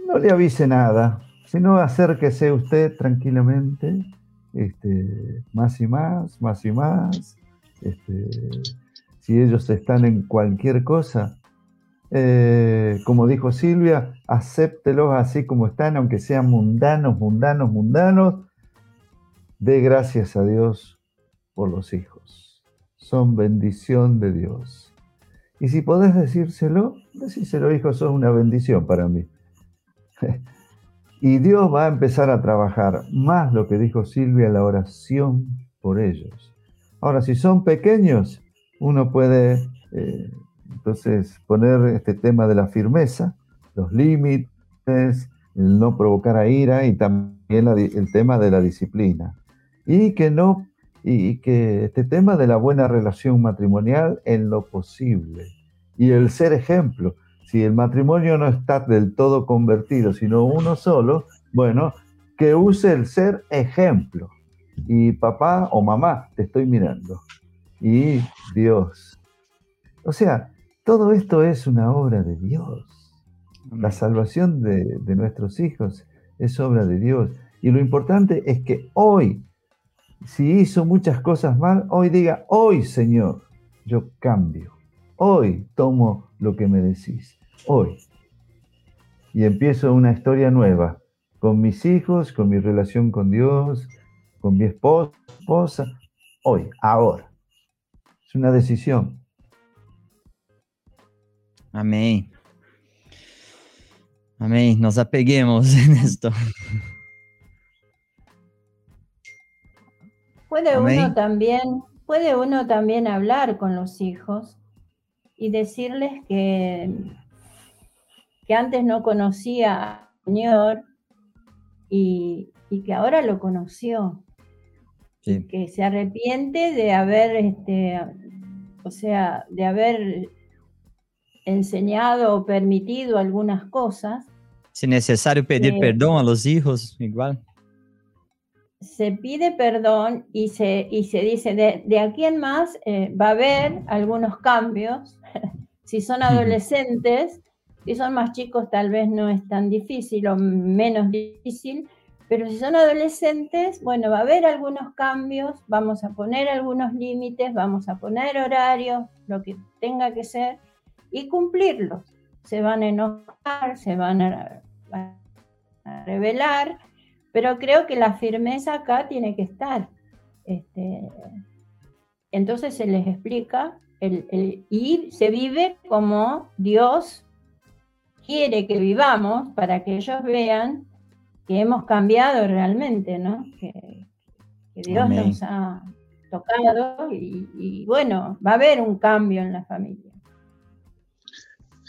no le avise nada, sino acérquese usted tranquilamente, este, más y más, más y más. Este, si ellos están en cualquier cosa, eh, como dijo Silvia, acéptelos así como están, aunque sean mundanos, mundanos, mundanos. Dé gracias a Dios por los hijos. Son bendición de Dios. Y si podés decírselo, decírselo, hijo, son una bendición para mí. *laughs* Y Dios va a empezar a trabajar más lo que dijo Silvia, la oración por ellos. Ahora, si son pequeños, uno puede eh, entonces poner este tema de la firmeza, los límites, el no provocar a ira y también el tema de la disciplina. Y que no, y que este tema de la buena relación matrimonial en lo posible. Y el ser ejemplo si el matrimonio no está del todo convertido, sino uno solo, bueno, que use el ser ejemplo. Y papá o mamá, te estoy mirando. Y Dios. O sea, todo esto es una obra de Dios. La salvación de, de nuestros hijos es obra de Dios. Y lo importante es que hoy, si hizo muchas cosas mal, hoy diga, hoy Señor, yo cambio. Hoy tomo lo que me decís hoy. Y empiezo una historia nueva, con mis hijos, con mi relación con Dios, con mi esposa, hoy, ahora. Es una decisión. Amén. Amén. Nos apeguemos en esto. Puede uno también, puede uno también hablar con los hijos y decirles que que antes no conocía al Señor y, que ahora lo conoció. que se arrepiente de haber, este, o sea, de haber enseñado o permitido algunas cosas. Si necesario pedir eh, perdón a los hijos, igual. Se pide perdón y se, y se dice, de, aquí en más eh, va a haber algunos cambios. *laughs* si son adolescentes, si son más chicos tal vez no es tan difícil o menos difícil, pero si son adolescentes, bueno, va a haber algunos cambios, vamos a poner algunos límites, vamos a poner horarios, lo que tenga que ser, y cumplirlos. Se van a enojar, se van a, revelar, pero creo que la firmeza acá tiene que estar. Este, entonces se les explica y se vive como Dios quiere que vivamos para que ellos vean que hemos cambiado realmente, ¿no? Que, Dios nos ha tocado y, bueno, va a haber un cambio en la familia.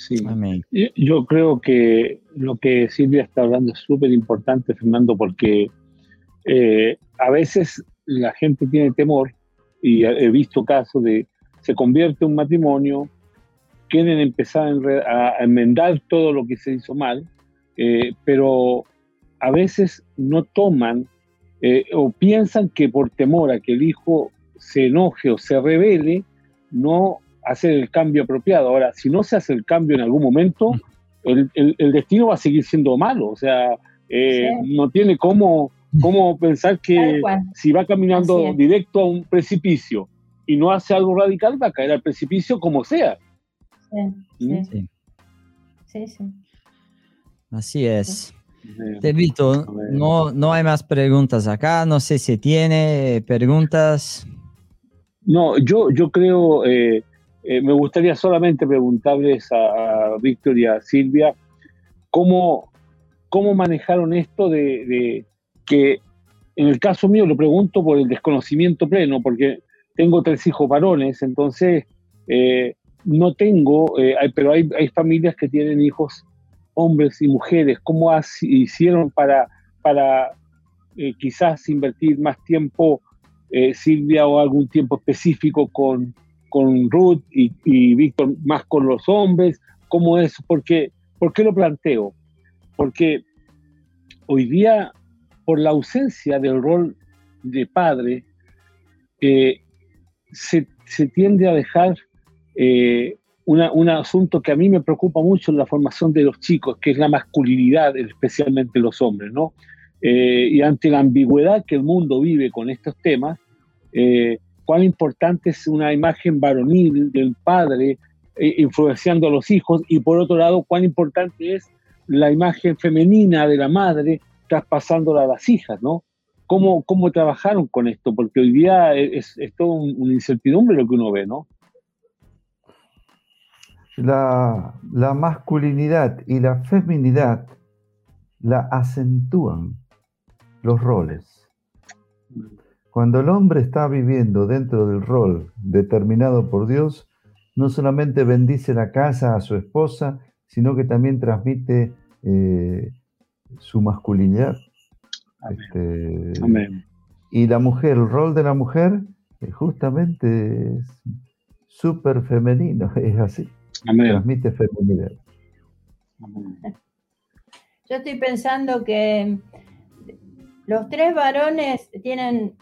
Sí, yo creo que lo que Silvia está hablando es súper importante, Fernando, porque eh, a veces la gente tiene temor, y he visto casos de se convierte un matrimonio, quieren empezar a, enmendar todo lo que se hizo mal, eh, pero a veces no toman eh, o piensan que por temor a que el hijo se enoje o se revele, no hacer el cambio apropiado. Ahora, si no se hace el cambio en algún momento, el, destino va a seguir siendo malo, o sea, eh, no tiene cómo ¿Cómo pensar que si va caminando directo a un precipicio y no hace algo radical, va a caer al precipicio como sea? Sí, ¿Mm? sí. sí. sí. Así es. Tevito, no, no hay más preguntas acá. No sé si tiene preguntas. No, yo, yo creo, eh, eh, me gustaría solamente preguntarles a, Víctor y a Silvia cómo, cómo manejaron esto de, que, en el caso mío lo pregunto por el desconocimiento pleno, porque tengo tres hijos varones, entonces eh, no tengo, pero hay, hay familias que tienen hijos hombres y mujeres, cómo hicieron para, para eh, quizás invertir más tiempo, eh, Silvia, o algún tiempo específico con, con Ruth y, Víctor más con los hombres, cómo es, porque, ¿por qué lo planteo? Porque hoy día, por la ausencia del rol de padre, eh, se, se, tiende a dejar un asunto que a mí me preocupa mucho en la formación de los chicos, que es la masculinidad, especialmente los hombres, ¿no? Eh, y ante la ambigüedad que el mundo vive con estos temas, eh, cuán importante es una imagen varonil del padre eh, influenciando a los hijos, y por otro lado, cuán importante es la imagen femenina de la madre traspasándola a las hijas, ¿no? ¿Cómo, cómo trabajaron con esto? Porque hoy día es, todo una incertidumbre lo que uno ve, ¿no? la, masculinidad y la feminidad la acentúan los roles. Cuando el hombre está viviendo dentro del rol determinado por Dios, no solamente bendice la casa a su esposa, sino que también transmite eh, su masculinidad. Este, y la mujer, el rol de la mujer, eh, justamente es súper femenino, *laughs* es así. Transmite feminidad. Yo estoy pensando que los tres varones tienen,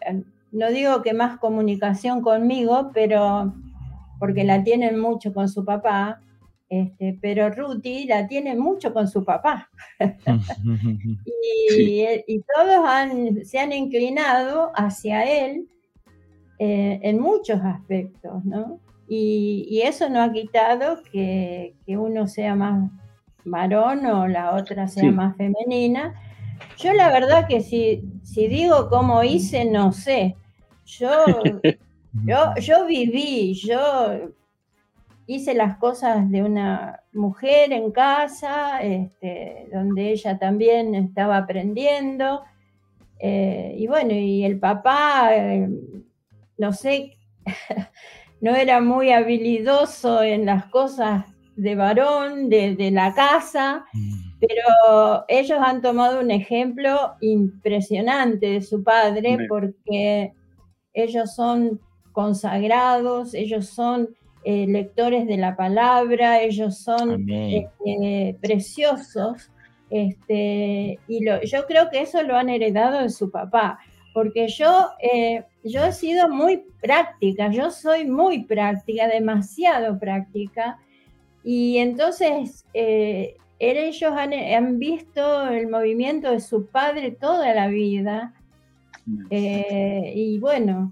no digo que más comunicación conmigo, pero porque la tienen mucho con su papá, este, pero Ruti la tiene mucho con su papá. *laughs* y, todos se han inclinado hacia él eh, en muchos aspectos, ¿no? Y, eso no ha quitado que, uno sea más varón o la otra sea más femenina. Yo la verdad que si, si digo cómo hice, no sé. Yo, *laughs* yo, yo viví, yo hice las cosas de una mujer en casa, este, donde ella también estaba aprendiendo. Eh, y bueno, y el papá, eh, no sé, *laughs* no era muy habilidoso en las cosas de varón, de, la casa, mm. Pero ellos han tomado un ejemplo impresionante de su padre porque ellos son consagrados, ellos son eh, lectores de la palabra, ellos son este, preciosos, este, y yo creo que eso lo han heredado de su papá porque yo, eh, yo he sido muy práctica, yo soy muy práctica, demasiado práctica, y entonces eh, ellos han, visto el movimiento de su padre toda la vida, eh, y bueno,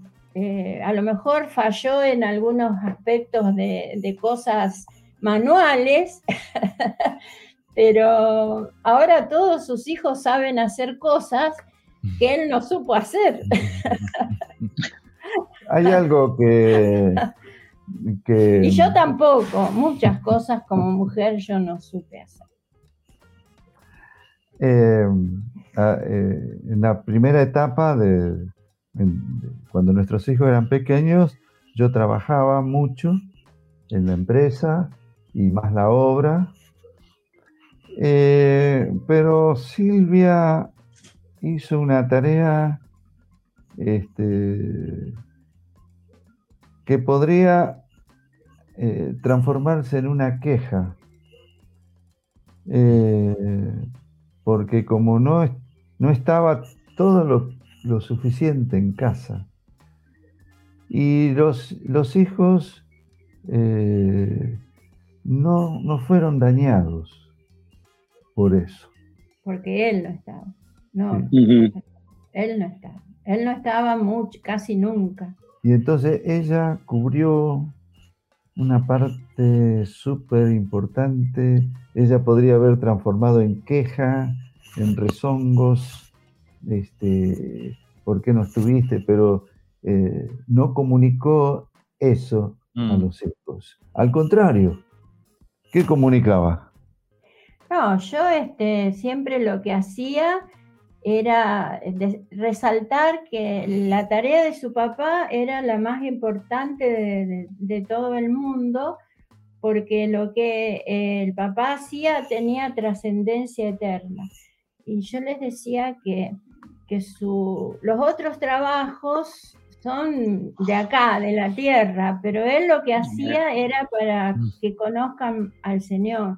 a lo mejor falló en algunos aspectos de, de cosas manuales, *laughs* pero ahora todos sus hijos saben hacer cosas que él no supo hacer. *laughs* Hay algo que, *laughs* Y yo tampoco, muchas cosas como mujer yo no supe hacer. Eh, eh, en la primera etapa de, cuando nuestros hijos eran pequeños, yo trabajaba mucho en la empresa y más la obra. Eh, pero Silvia hizo una tarea este, que podría eh, transformarse en una queja, porque como no, no estaba todo lo, suficiente en casa, y los, los hijos eh, no, no fueron dañados por eso. Porque él no estaba. No. él no estaba. Él no estaba mucho, casi nunca. Y entonces ella cubrió una parte súper importante. Ella podría haber transformado en queja, en rezongos, este, ¿por qué no estuviste? Pero eh, no comunicó eso a Mm. los hijos. Al contrario, ¿qué comunicaba? No, yo este, siempre lo que hacía era de- resaltar que la tarea de su papá era la más importante de, de- de todo el mundo, porque lo que el papá hacía tenía trascendencia eterna. Y yo les decía que, que su, los otros trabajos son de acá, de la tierra, pero él lo que hacía era para que conozcan al Señor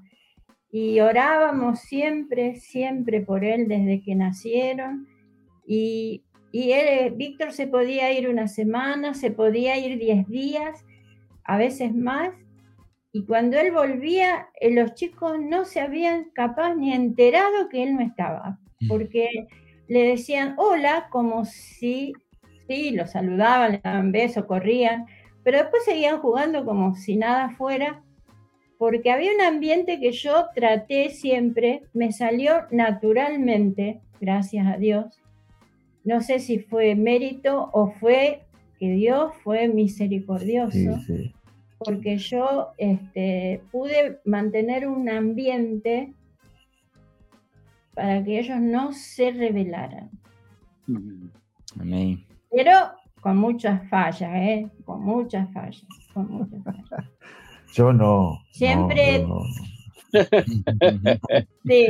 y orábamos siempre, siempre por él desde que nacieron. Y, y él, eh, Víctor se podía ir una semana, se podía ir diez días, a veces más. Y cuando él volvía, eh, los chicos no se habían capaz ni enterado que él no estaba, porque le decían hola como si, sí, lo saludaban, le daban besos, corrían, pero después seguían jugando como si nada fuera porque había un ambiente que yo traté siempre, me salió naturalmente, gracias a Dios. No sé si fue mérito o fue que Dios fue misericordioso, Sí, sí. Porque yo este, pude mantener un ambiente para que ellos no se rebelaran. Amém. Pero con muchas fallas, ¿eh? Con muchas fallas, con muchas fallas. *laughs* Yo no. Siempre- no, no, no. *laughs* Sí,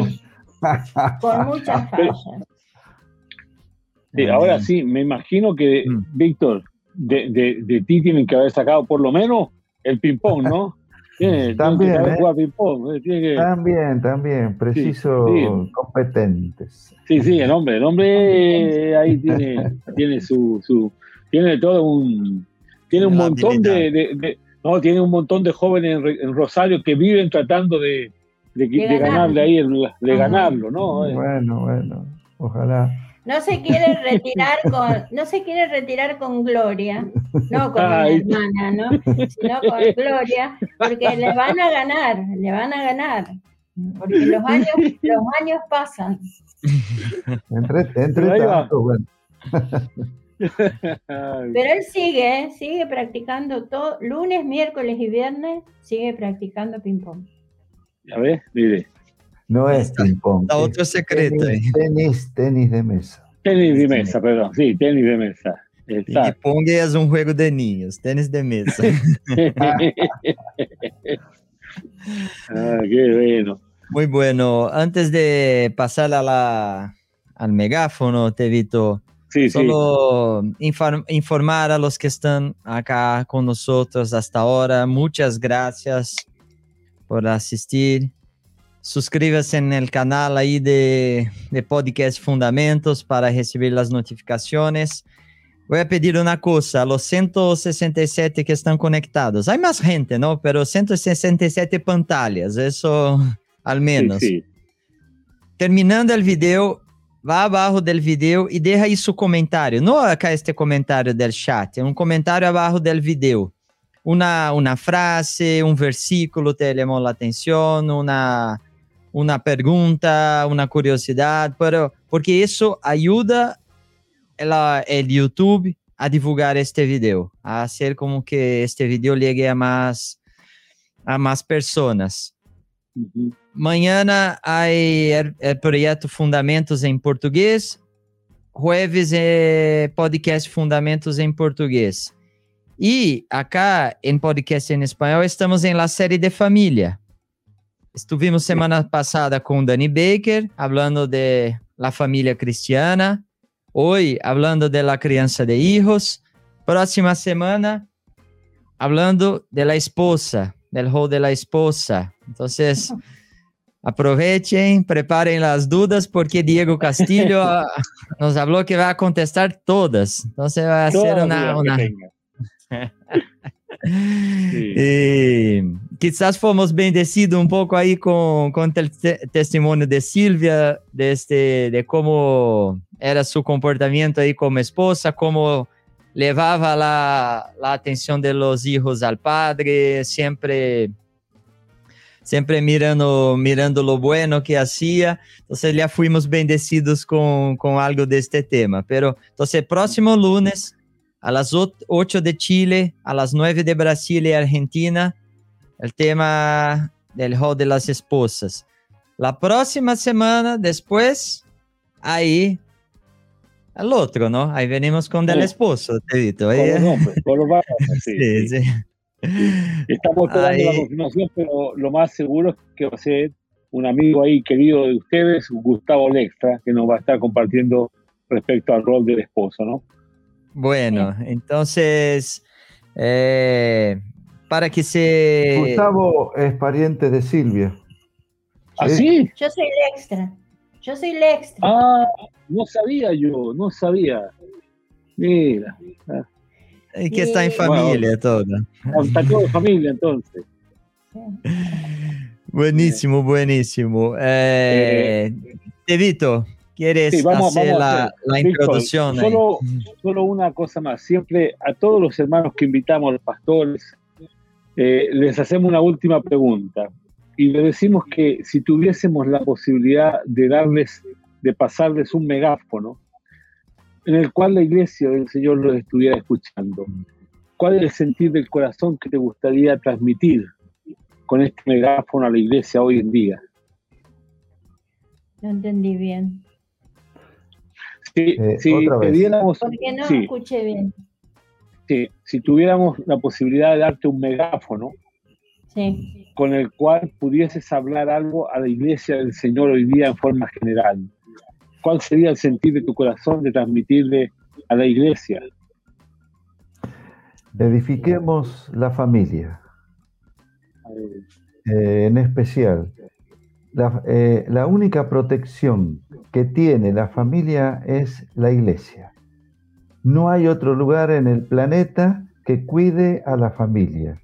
con muchas *laughs* fallas. Sí, ahora sí, me imagino que, Mm. Víctor, de, de- de ti tienen que haber sacado por lo menos el ping-pong, ¿no? *laughs* Tiene, También, que saber ¿eh? jugar ping-pong. eh, tiene que- También, también, preciso sí. competentes. Sí, sí, el hombre, el hombre eh, ahí tiene, *laughs* tiene su, su, tiene todo un, tiene un La montón de, de- de- no, tiene un montón de jóvenes en, en Rosario que viven tratando de, de, de ganar. ganarle ahí, el- de Ajá. ganarlo, ¿no? Bueno, bueno, ojalá. No se quiere retirar *laughs* con, no se quiere retirar con Gloria, no con una Ay. hermana, ¿no? Sino con Gloria, porque le van a ganar, le van a ganar. Porque los años, los años pasan. Entre, entre tanto, bueno. Pero él sigue, ¿eh? sigue practicando todo, lunes, miércoles y viernes, sigue practicando ping-pong. a ver, mire, No es ping-pong. Está es outro secreto aí. tenis, tenis, tenis de mesa. tenis de mesa, perdón, sí, tenis de mesa. Ping-pong é um jogo de ninhos, tênis de mesa. *laughs* *laughs* ah, qué bueno. Muy bueno. Antes de pasar a la, al megáfono, Tevito, Sí, sí. solo infor- informar a los que están acá con nosotros hasta ahora. Muchas gracias por asistir. Suscríbase en el canal ahí de, de Podcast Fundamentos para recibir las notificaciones. Voy a pedir una cosa, a los 167 que están conectados. Hay más gente, ¿no? Pero 167 pantallas, eso al Sí, menos. sí. Terminando el video, vá abaixo del video e deixa seu comentário. Não acá este comentário del chat, é um comentário abaixo del video. Uma, uma frase, um versículo te llamó la atención, uma, uma pergunta, uma curiosidade, pero, porque isso ajuda ela, el YouTube a divulgar este video, a hacer como que este video llegue a mais, a mais personas. Ujú. Mañana hay el, el proyecto Fundamentos em Português. Jueves é podcast Fundamentos em Português. E acá em podcast em espanhol estamos em la série de família. Estuvimos semana passada com Dani Baker, falando de la família cristiana. Hoy, hablando de la criança de hijos. Próxima semana, hablando de la esposa, del rol de la esposa. Entonces, *laughs* aprovechen, preparen las dudas, porque Diego Castillo ah, *laughs* nos habló que va a contestar todas. Entonces, va a ser una, *laughs* las que una- tenga. E quizás fomos bendecidos um pouco aí com, com o te testemunho de Silvia, deste, de como era seu comportamento aí como esposa, como levava la, la atenção de los hijos al padre, sempre sempre mirando, mirando lo bueno que hacía. Entonces ya fuimos bendecidos con, con algo de este tema. Pero entonces próximo lunes a las 8 de Chile, a las 9 de Brasil y Argentina, el tema del rol de las esposas. La próxima semana después, ahí el otro, ¿no? Ahí venimos con del esposo, Tevito. Con los nombres, con los sí, sí. sí. Estamos esperando la confirmación, pero lo más seguro es que va a ser un amigo ahí querido de ustedes, Gustavo Lextra, que nos va a estar compartiendo respecto al rol del esposo, ¿no? Bueno, entonces, eh, para que se... Gustavo es pariente de Silvia. ¿Ah, sí? Yo soy Lextra. Yo soy Lextra. Ah, no sabía yo, no sabía. Mira. Y que está en familia todo. Está todo en familia entonces. Buenísimo, buenísimo. Eh, Tevito, ¿quieres hacer la, introducción? Solo, solo, una cosa más. Siempre a todos los hermanos que invitamos, los pastores, eh, les hacemos una última pregunta. Y le decimos que si tuviésemos la posibilidad de darles, de pasarles un megáfono, en el cual la iglesia del Señor los estuviera escuchando. ¿Cuál es el sentir del corazón que te gustaría transmitir con este megáfono a la iglesia hoy en día? No entendí bien. Si, eh, si pudiéramos, Porque no escuché bien. Sí, si tuviéramos la posibilidad de darte un megáfono sí. con el cual pudieses hablar algo a la iglesia del Señor hoy día en forma general, ¿Cuál sería el sentir de tu corazón de transmitirle a la iglesia? Edifiquemos la familia. Eh, en especial, la, eh, la única protección que tiene la familia es la iglesia. No hay otro lugar en el planeta que cuide a la familia.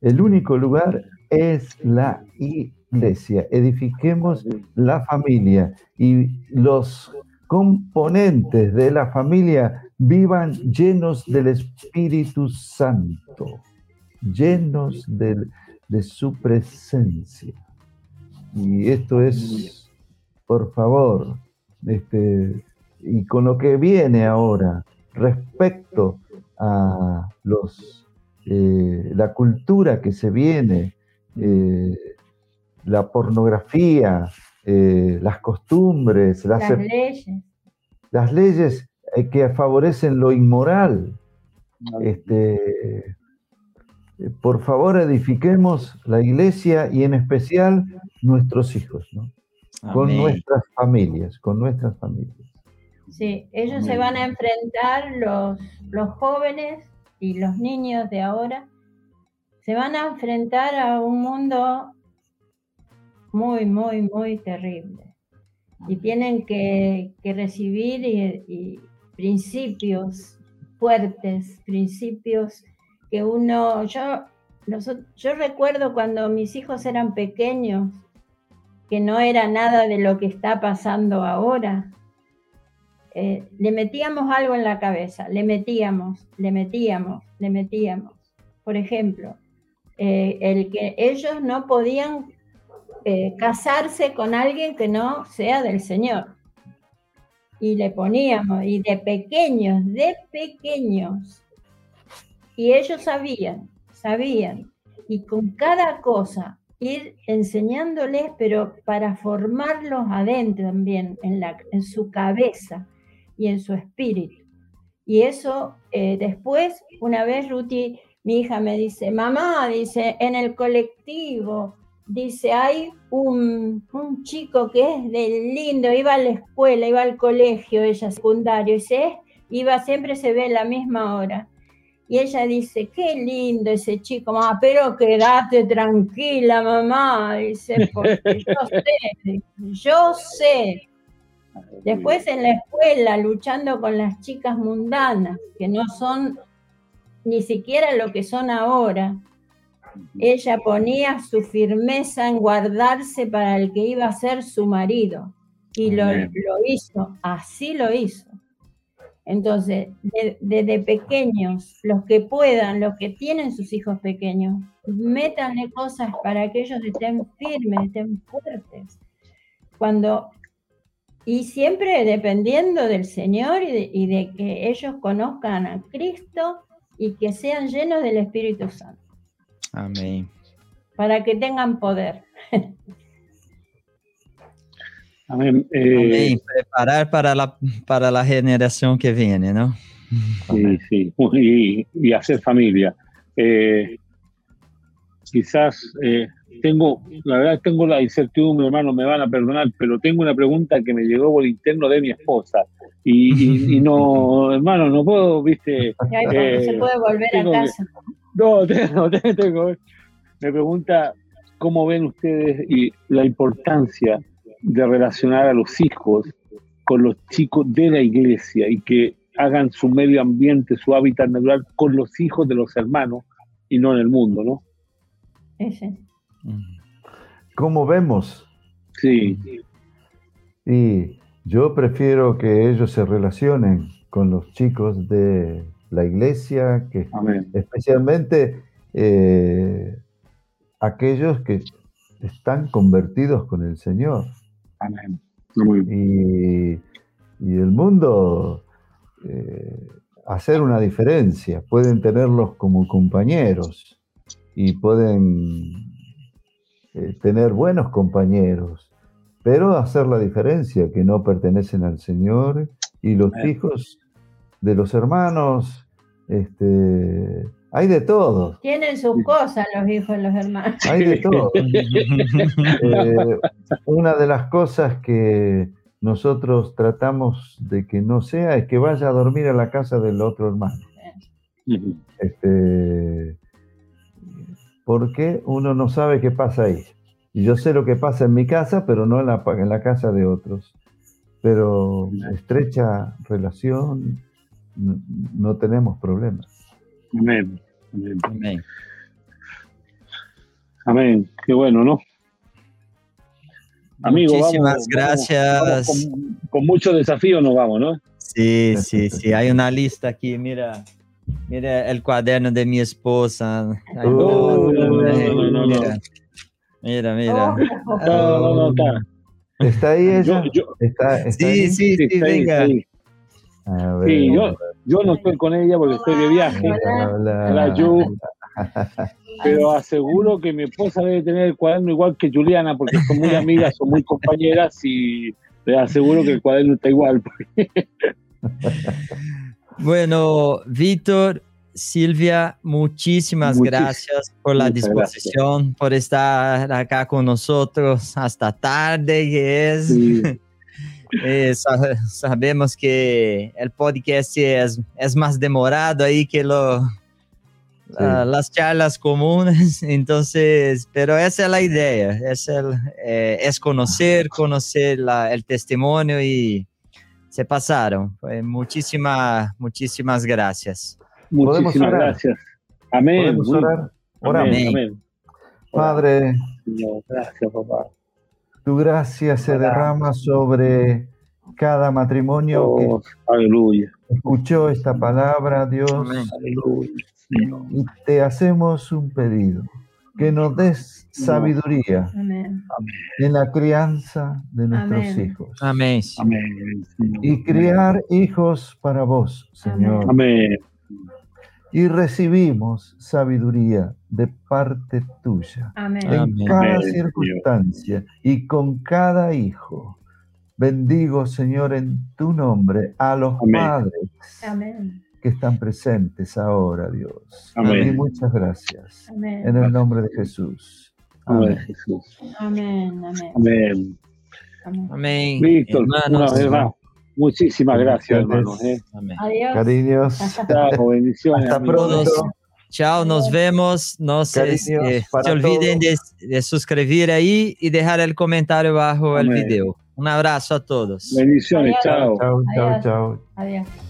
El único lugar es la iglesia, edifiquemos la familia y los componentes de la familia vivan llenos del Espíritu Santo, llenos de, su presencia. Y esto es, por favor, este, y con lo que viene ahora respecto a los, eh, la cultura que se viene, eh, la pornografía, eh, las costumbres, las, leyes, las leyes eh, que favorecen lo inmoral. Este, por favor, edifiquemos la iglesia y en especial nuestros hijos, ¿no? con nuestras familias, con nuestras familias. Sí, ellos se van a enfrentar, los, los jóvenes y los niños de ahora, se van a enfrentar a un mundo muy, muy, muy terrible. Y tienen que, recibir principios fuertes, principios que uno, yo, yo recuerdo cuando mis hijos eran pequeños, que no era nada de lo que está pasando ahora. Eh, le metíamos algo en la cabeza, le metíamos, le metíamos, le metíamos. Por ejemplo, eh, el que ellos no podían eh, casarse con alguien que no sea del Señor. Y le poníamos, y de pequeños, de pequeños. Y ellos sabían, sabían. Y con cada cosa ir enseñándoles, pero para formarlos adentro también, en, la, en su cabeza y en su espíritu. Y eso eh, después, una vez Ruti, mi hija me dice, mamá, dice, en el colectivo, dice, hay un, chico que es de lindo, iba a la escuela, iba al colegio, ella secundario, y se, iba, siempre se ve a la misma hora. Y ella dice, qué lindo ese chico, mamá, pero quédate tranquila, mamá, dice, porque yo *laughs* sé, yo sé. Después en la escuela, luchando con las chicas mundanas, que no son ni siquiera lo que son ahora. Ella ponía su firmeza en guardarse para el que iba a ser su marido. Y lo, lo hizo, así lo hizo. Entonces, de- desde pequeños, los que puedan, los que tienen sus hijos pequeños, métanle cosas para que ellos estén firmes, estén fuertes. Cuando, y siempre dependiendo del Señor y de, y de que ellos conozcan a Cristo y que sean llenos del Espíritu Santo, Amém. para que tengan poder. *laughs* Amén. Eh. Preparar para la, para la generación que viene, ¿no? Sí, sí, y, y hacer familia. Eh, quizás eh, tengo, la verdad tengo la incertidumbre, hermano, me van a perdonar, pero tengo una pregunta que me llegó por interno de mi esposa. Y, y- y no, *laughs* hermano, no puedo, viste. Eh, se puede volver a tengo que- casa. No, *laughs* tengo, tengo. Me pregunta cómo ven ustedes y la importancia de relacionar a los hijos con los chicos de la iglesia y que hagan su medio ambiente, su hábitat natural con los hijos de los hermanos y no en el mundo, ¿no? Ese. ¿Cómo vemos? Sí, Y yo prefiero que ellos se relacionen con los chicos de la iglesia, que amén. especialmente eh, aquellos que están convertidos con el Señor. Y, y el mundo eh, hacer una diferencia, pueden tenerlos como compañeros y pueden eh, tener buenos compañeros, pero hacer la diferencia, que no pertenecen al Señor y los hijos de los hermanos, este, hay de todo, Tienen sus cosas los hijos de los hermanos. *laughs* hay de todo. *laughs* Eh, una de las cosas que nosotros tratamos de que no sea es que vaya a dormir a la casa del otro hermano. Este, porque uno no sabe qué pasa ahí. Y yo sé lo que pasa en mi casa, pero no en la, pa- en la casa de otros. Pero estrecha relación, no, no tenemos problemas. Amén. Amén. Amém. Amén. Qué bueno, ¿no? Amigo, Muchísimas vamos- gracias. vamos con, con mucho desafío nos vamos, ¿no? Sí, sí, sí. Hay una lista aquí. Mira, mira el cuaderno de mi esposa. Hay Oh, no, no, no, no, no. Mira, mira. mira. Oh, No, no, no, está. ¿Está ahí ella? Yo, yo, ¿Está, está Sí, ahí? sí, sí, sí, está ahí, venga. ahí. Sí, yo, yo no estoy con ella porque estoy de viaje, Hola. Hola, Yu. *laughs* pero aseguro que mi esposa debe tener el cuaderno igual que Juliana porque son muy amigas, son muy compañeras y le aseguro que el cuaderno está igual. *laughs* Bueno, Víctor, Silvia, muchísimas Muchis- gracias por la disposición, por estar acá con nosotros hasta tarde, que es. Sí, *laughs* Eh, sa- sabemos que el podcast es, es más demorado ahí que lo, la- las charlas comunes, *laughs* entonces, pero esa es la idea, es, el, eh, es conocer, conocer la- el testimonio y se pasaron. Pues, muchísimas, muchísimas gracias. muchísimas orar? gracias. Amén. ¿Podemos Muy- orar? Oramos. Amén, amén. Padre, Señor, Gracias, papá. Tu gracia se derrama sobre cada matrimonio que Oh, aleluya. escuchó esta palabra, Dios, Aleluya. Señor. y te hacemos un pedido, que nos des sabiduría Amén. en la crianza de nuestros Amén. hijos Amén. Amén. Señor. y criar hijos para vos, Señor. Amén. Y recibimos sabiduría de parte tuya Amén. en Amén. cada circunstancia y con cada hijo. Bendigo, Señor, en tu nombre a los Amén. padres Amén. que están presentes ahora, Dios. Amén. Y muchas gracias. Amén. En el nombre de Jesús. Amén, Amén. Jesús. Amén. Amén. Amén. Amén. Amén. Víctor, Hermanos. una vez más, muchísimas gracias, hermanos. ¿eh? Amén. Adiós. Cariños. *laughs* Chao, bendiciones. Hasta amigos. pronto. Chao, nos vemos. No se, eh, se olviden de, suscribir ahí y dejar el comentario bajo el Amén. video. Un abrazo a todos. Bendiciones, Adiós. chao. Chao, chao, Adiós. chao. Adiós.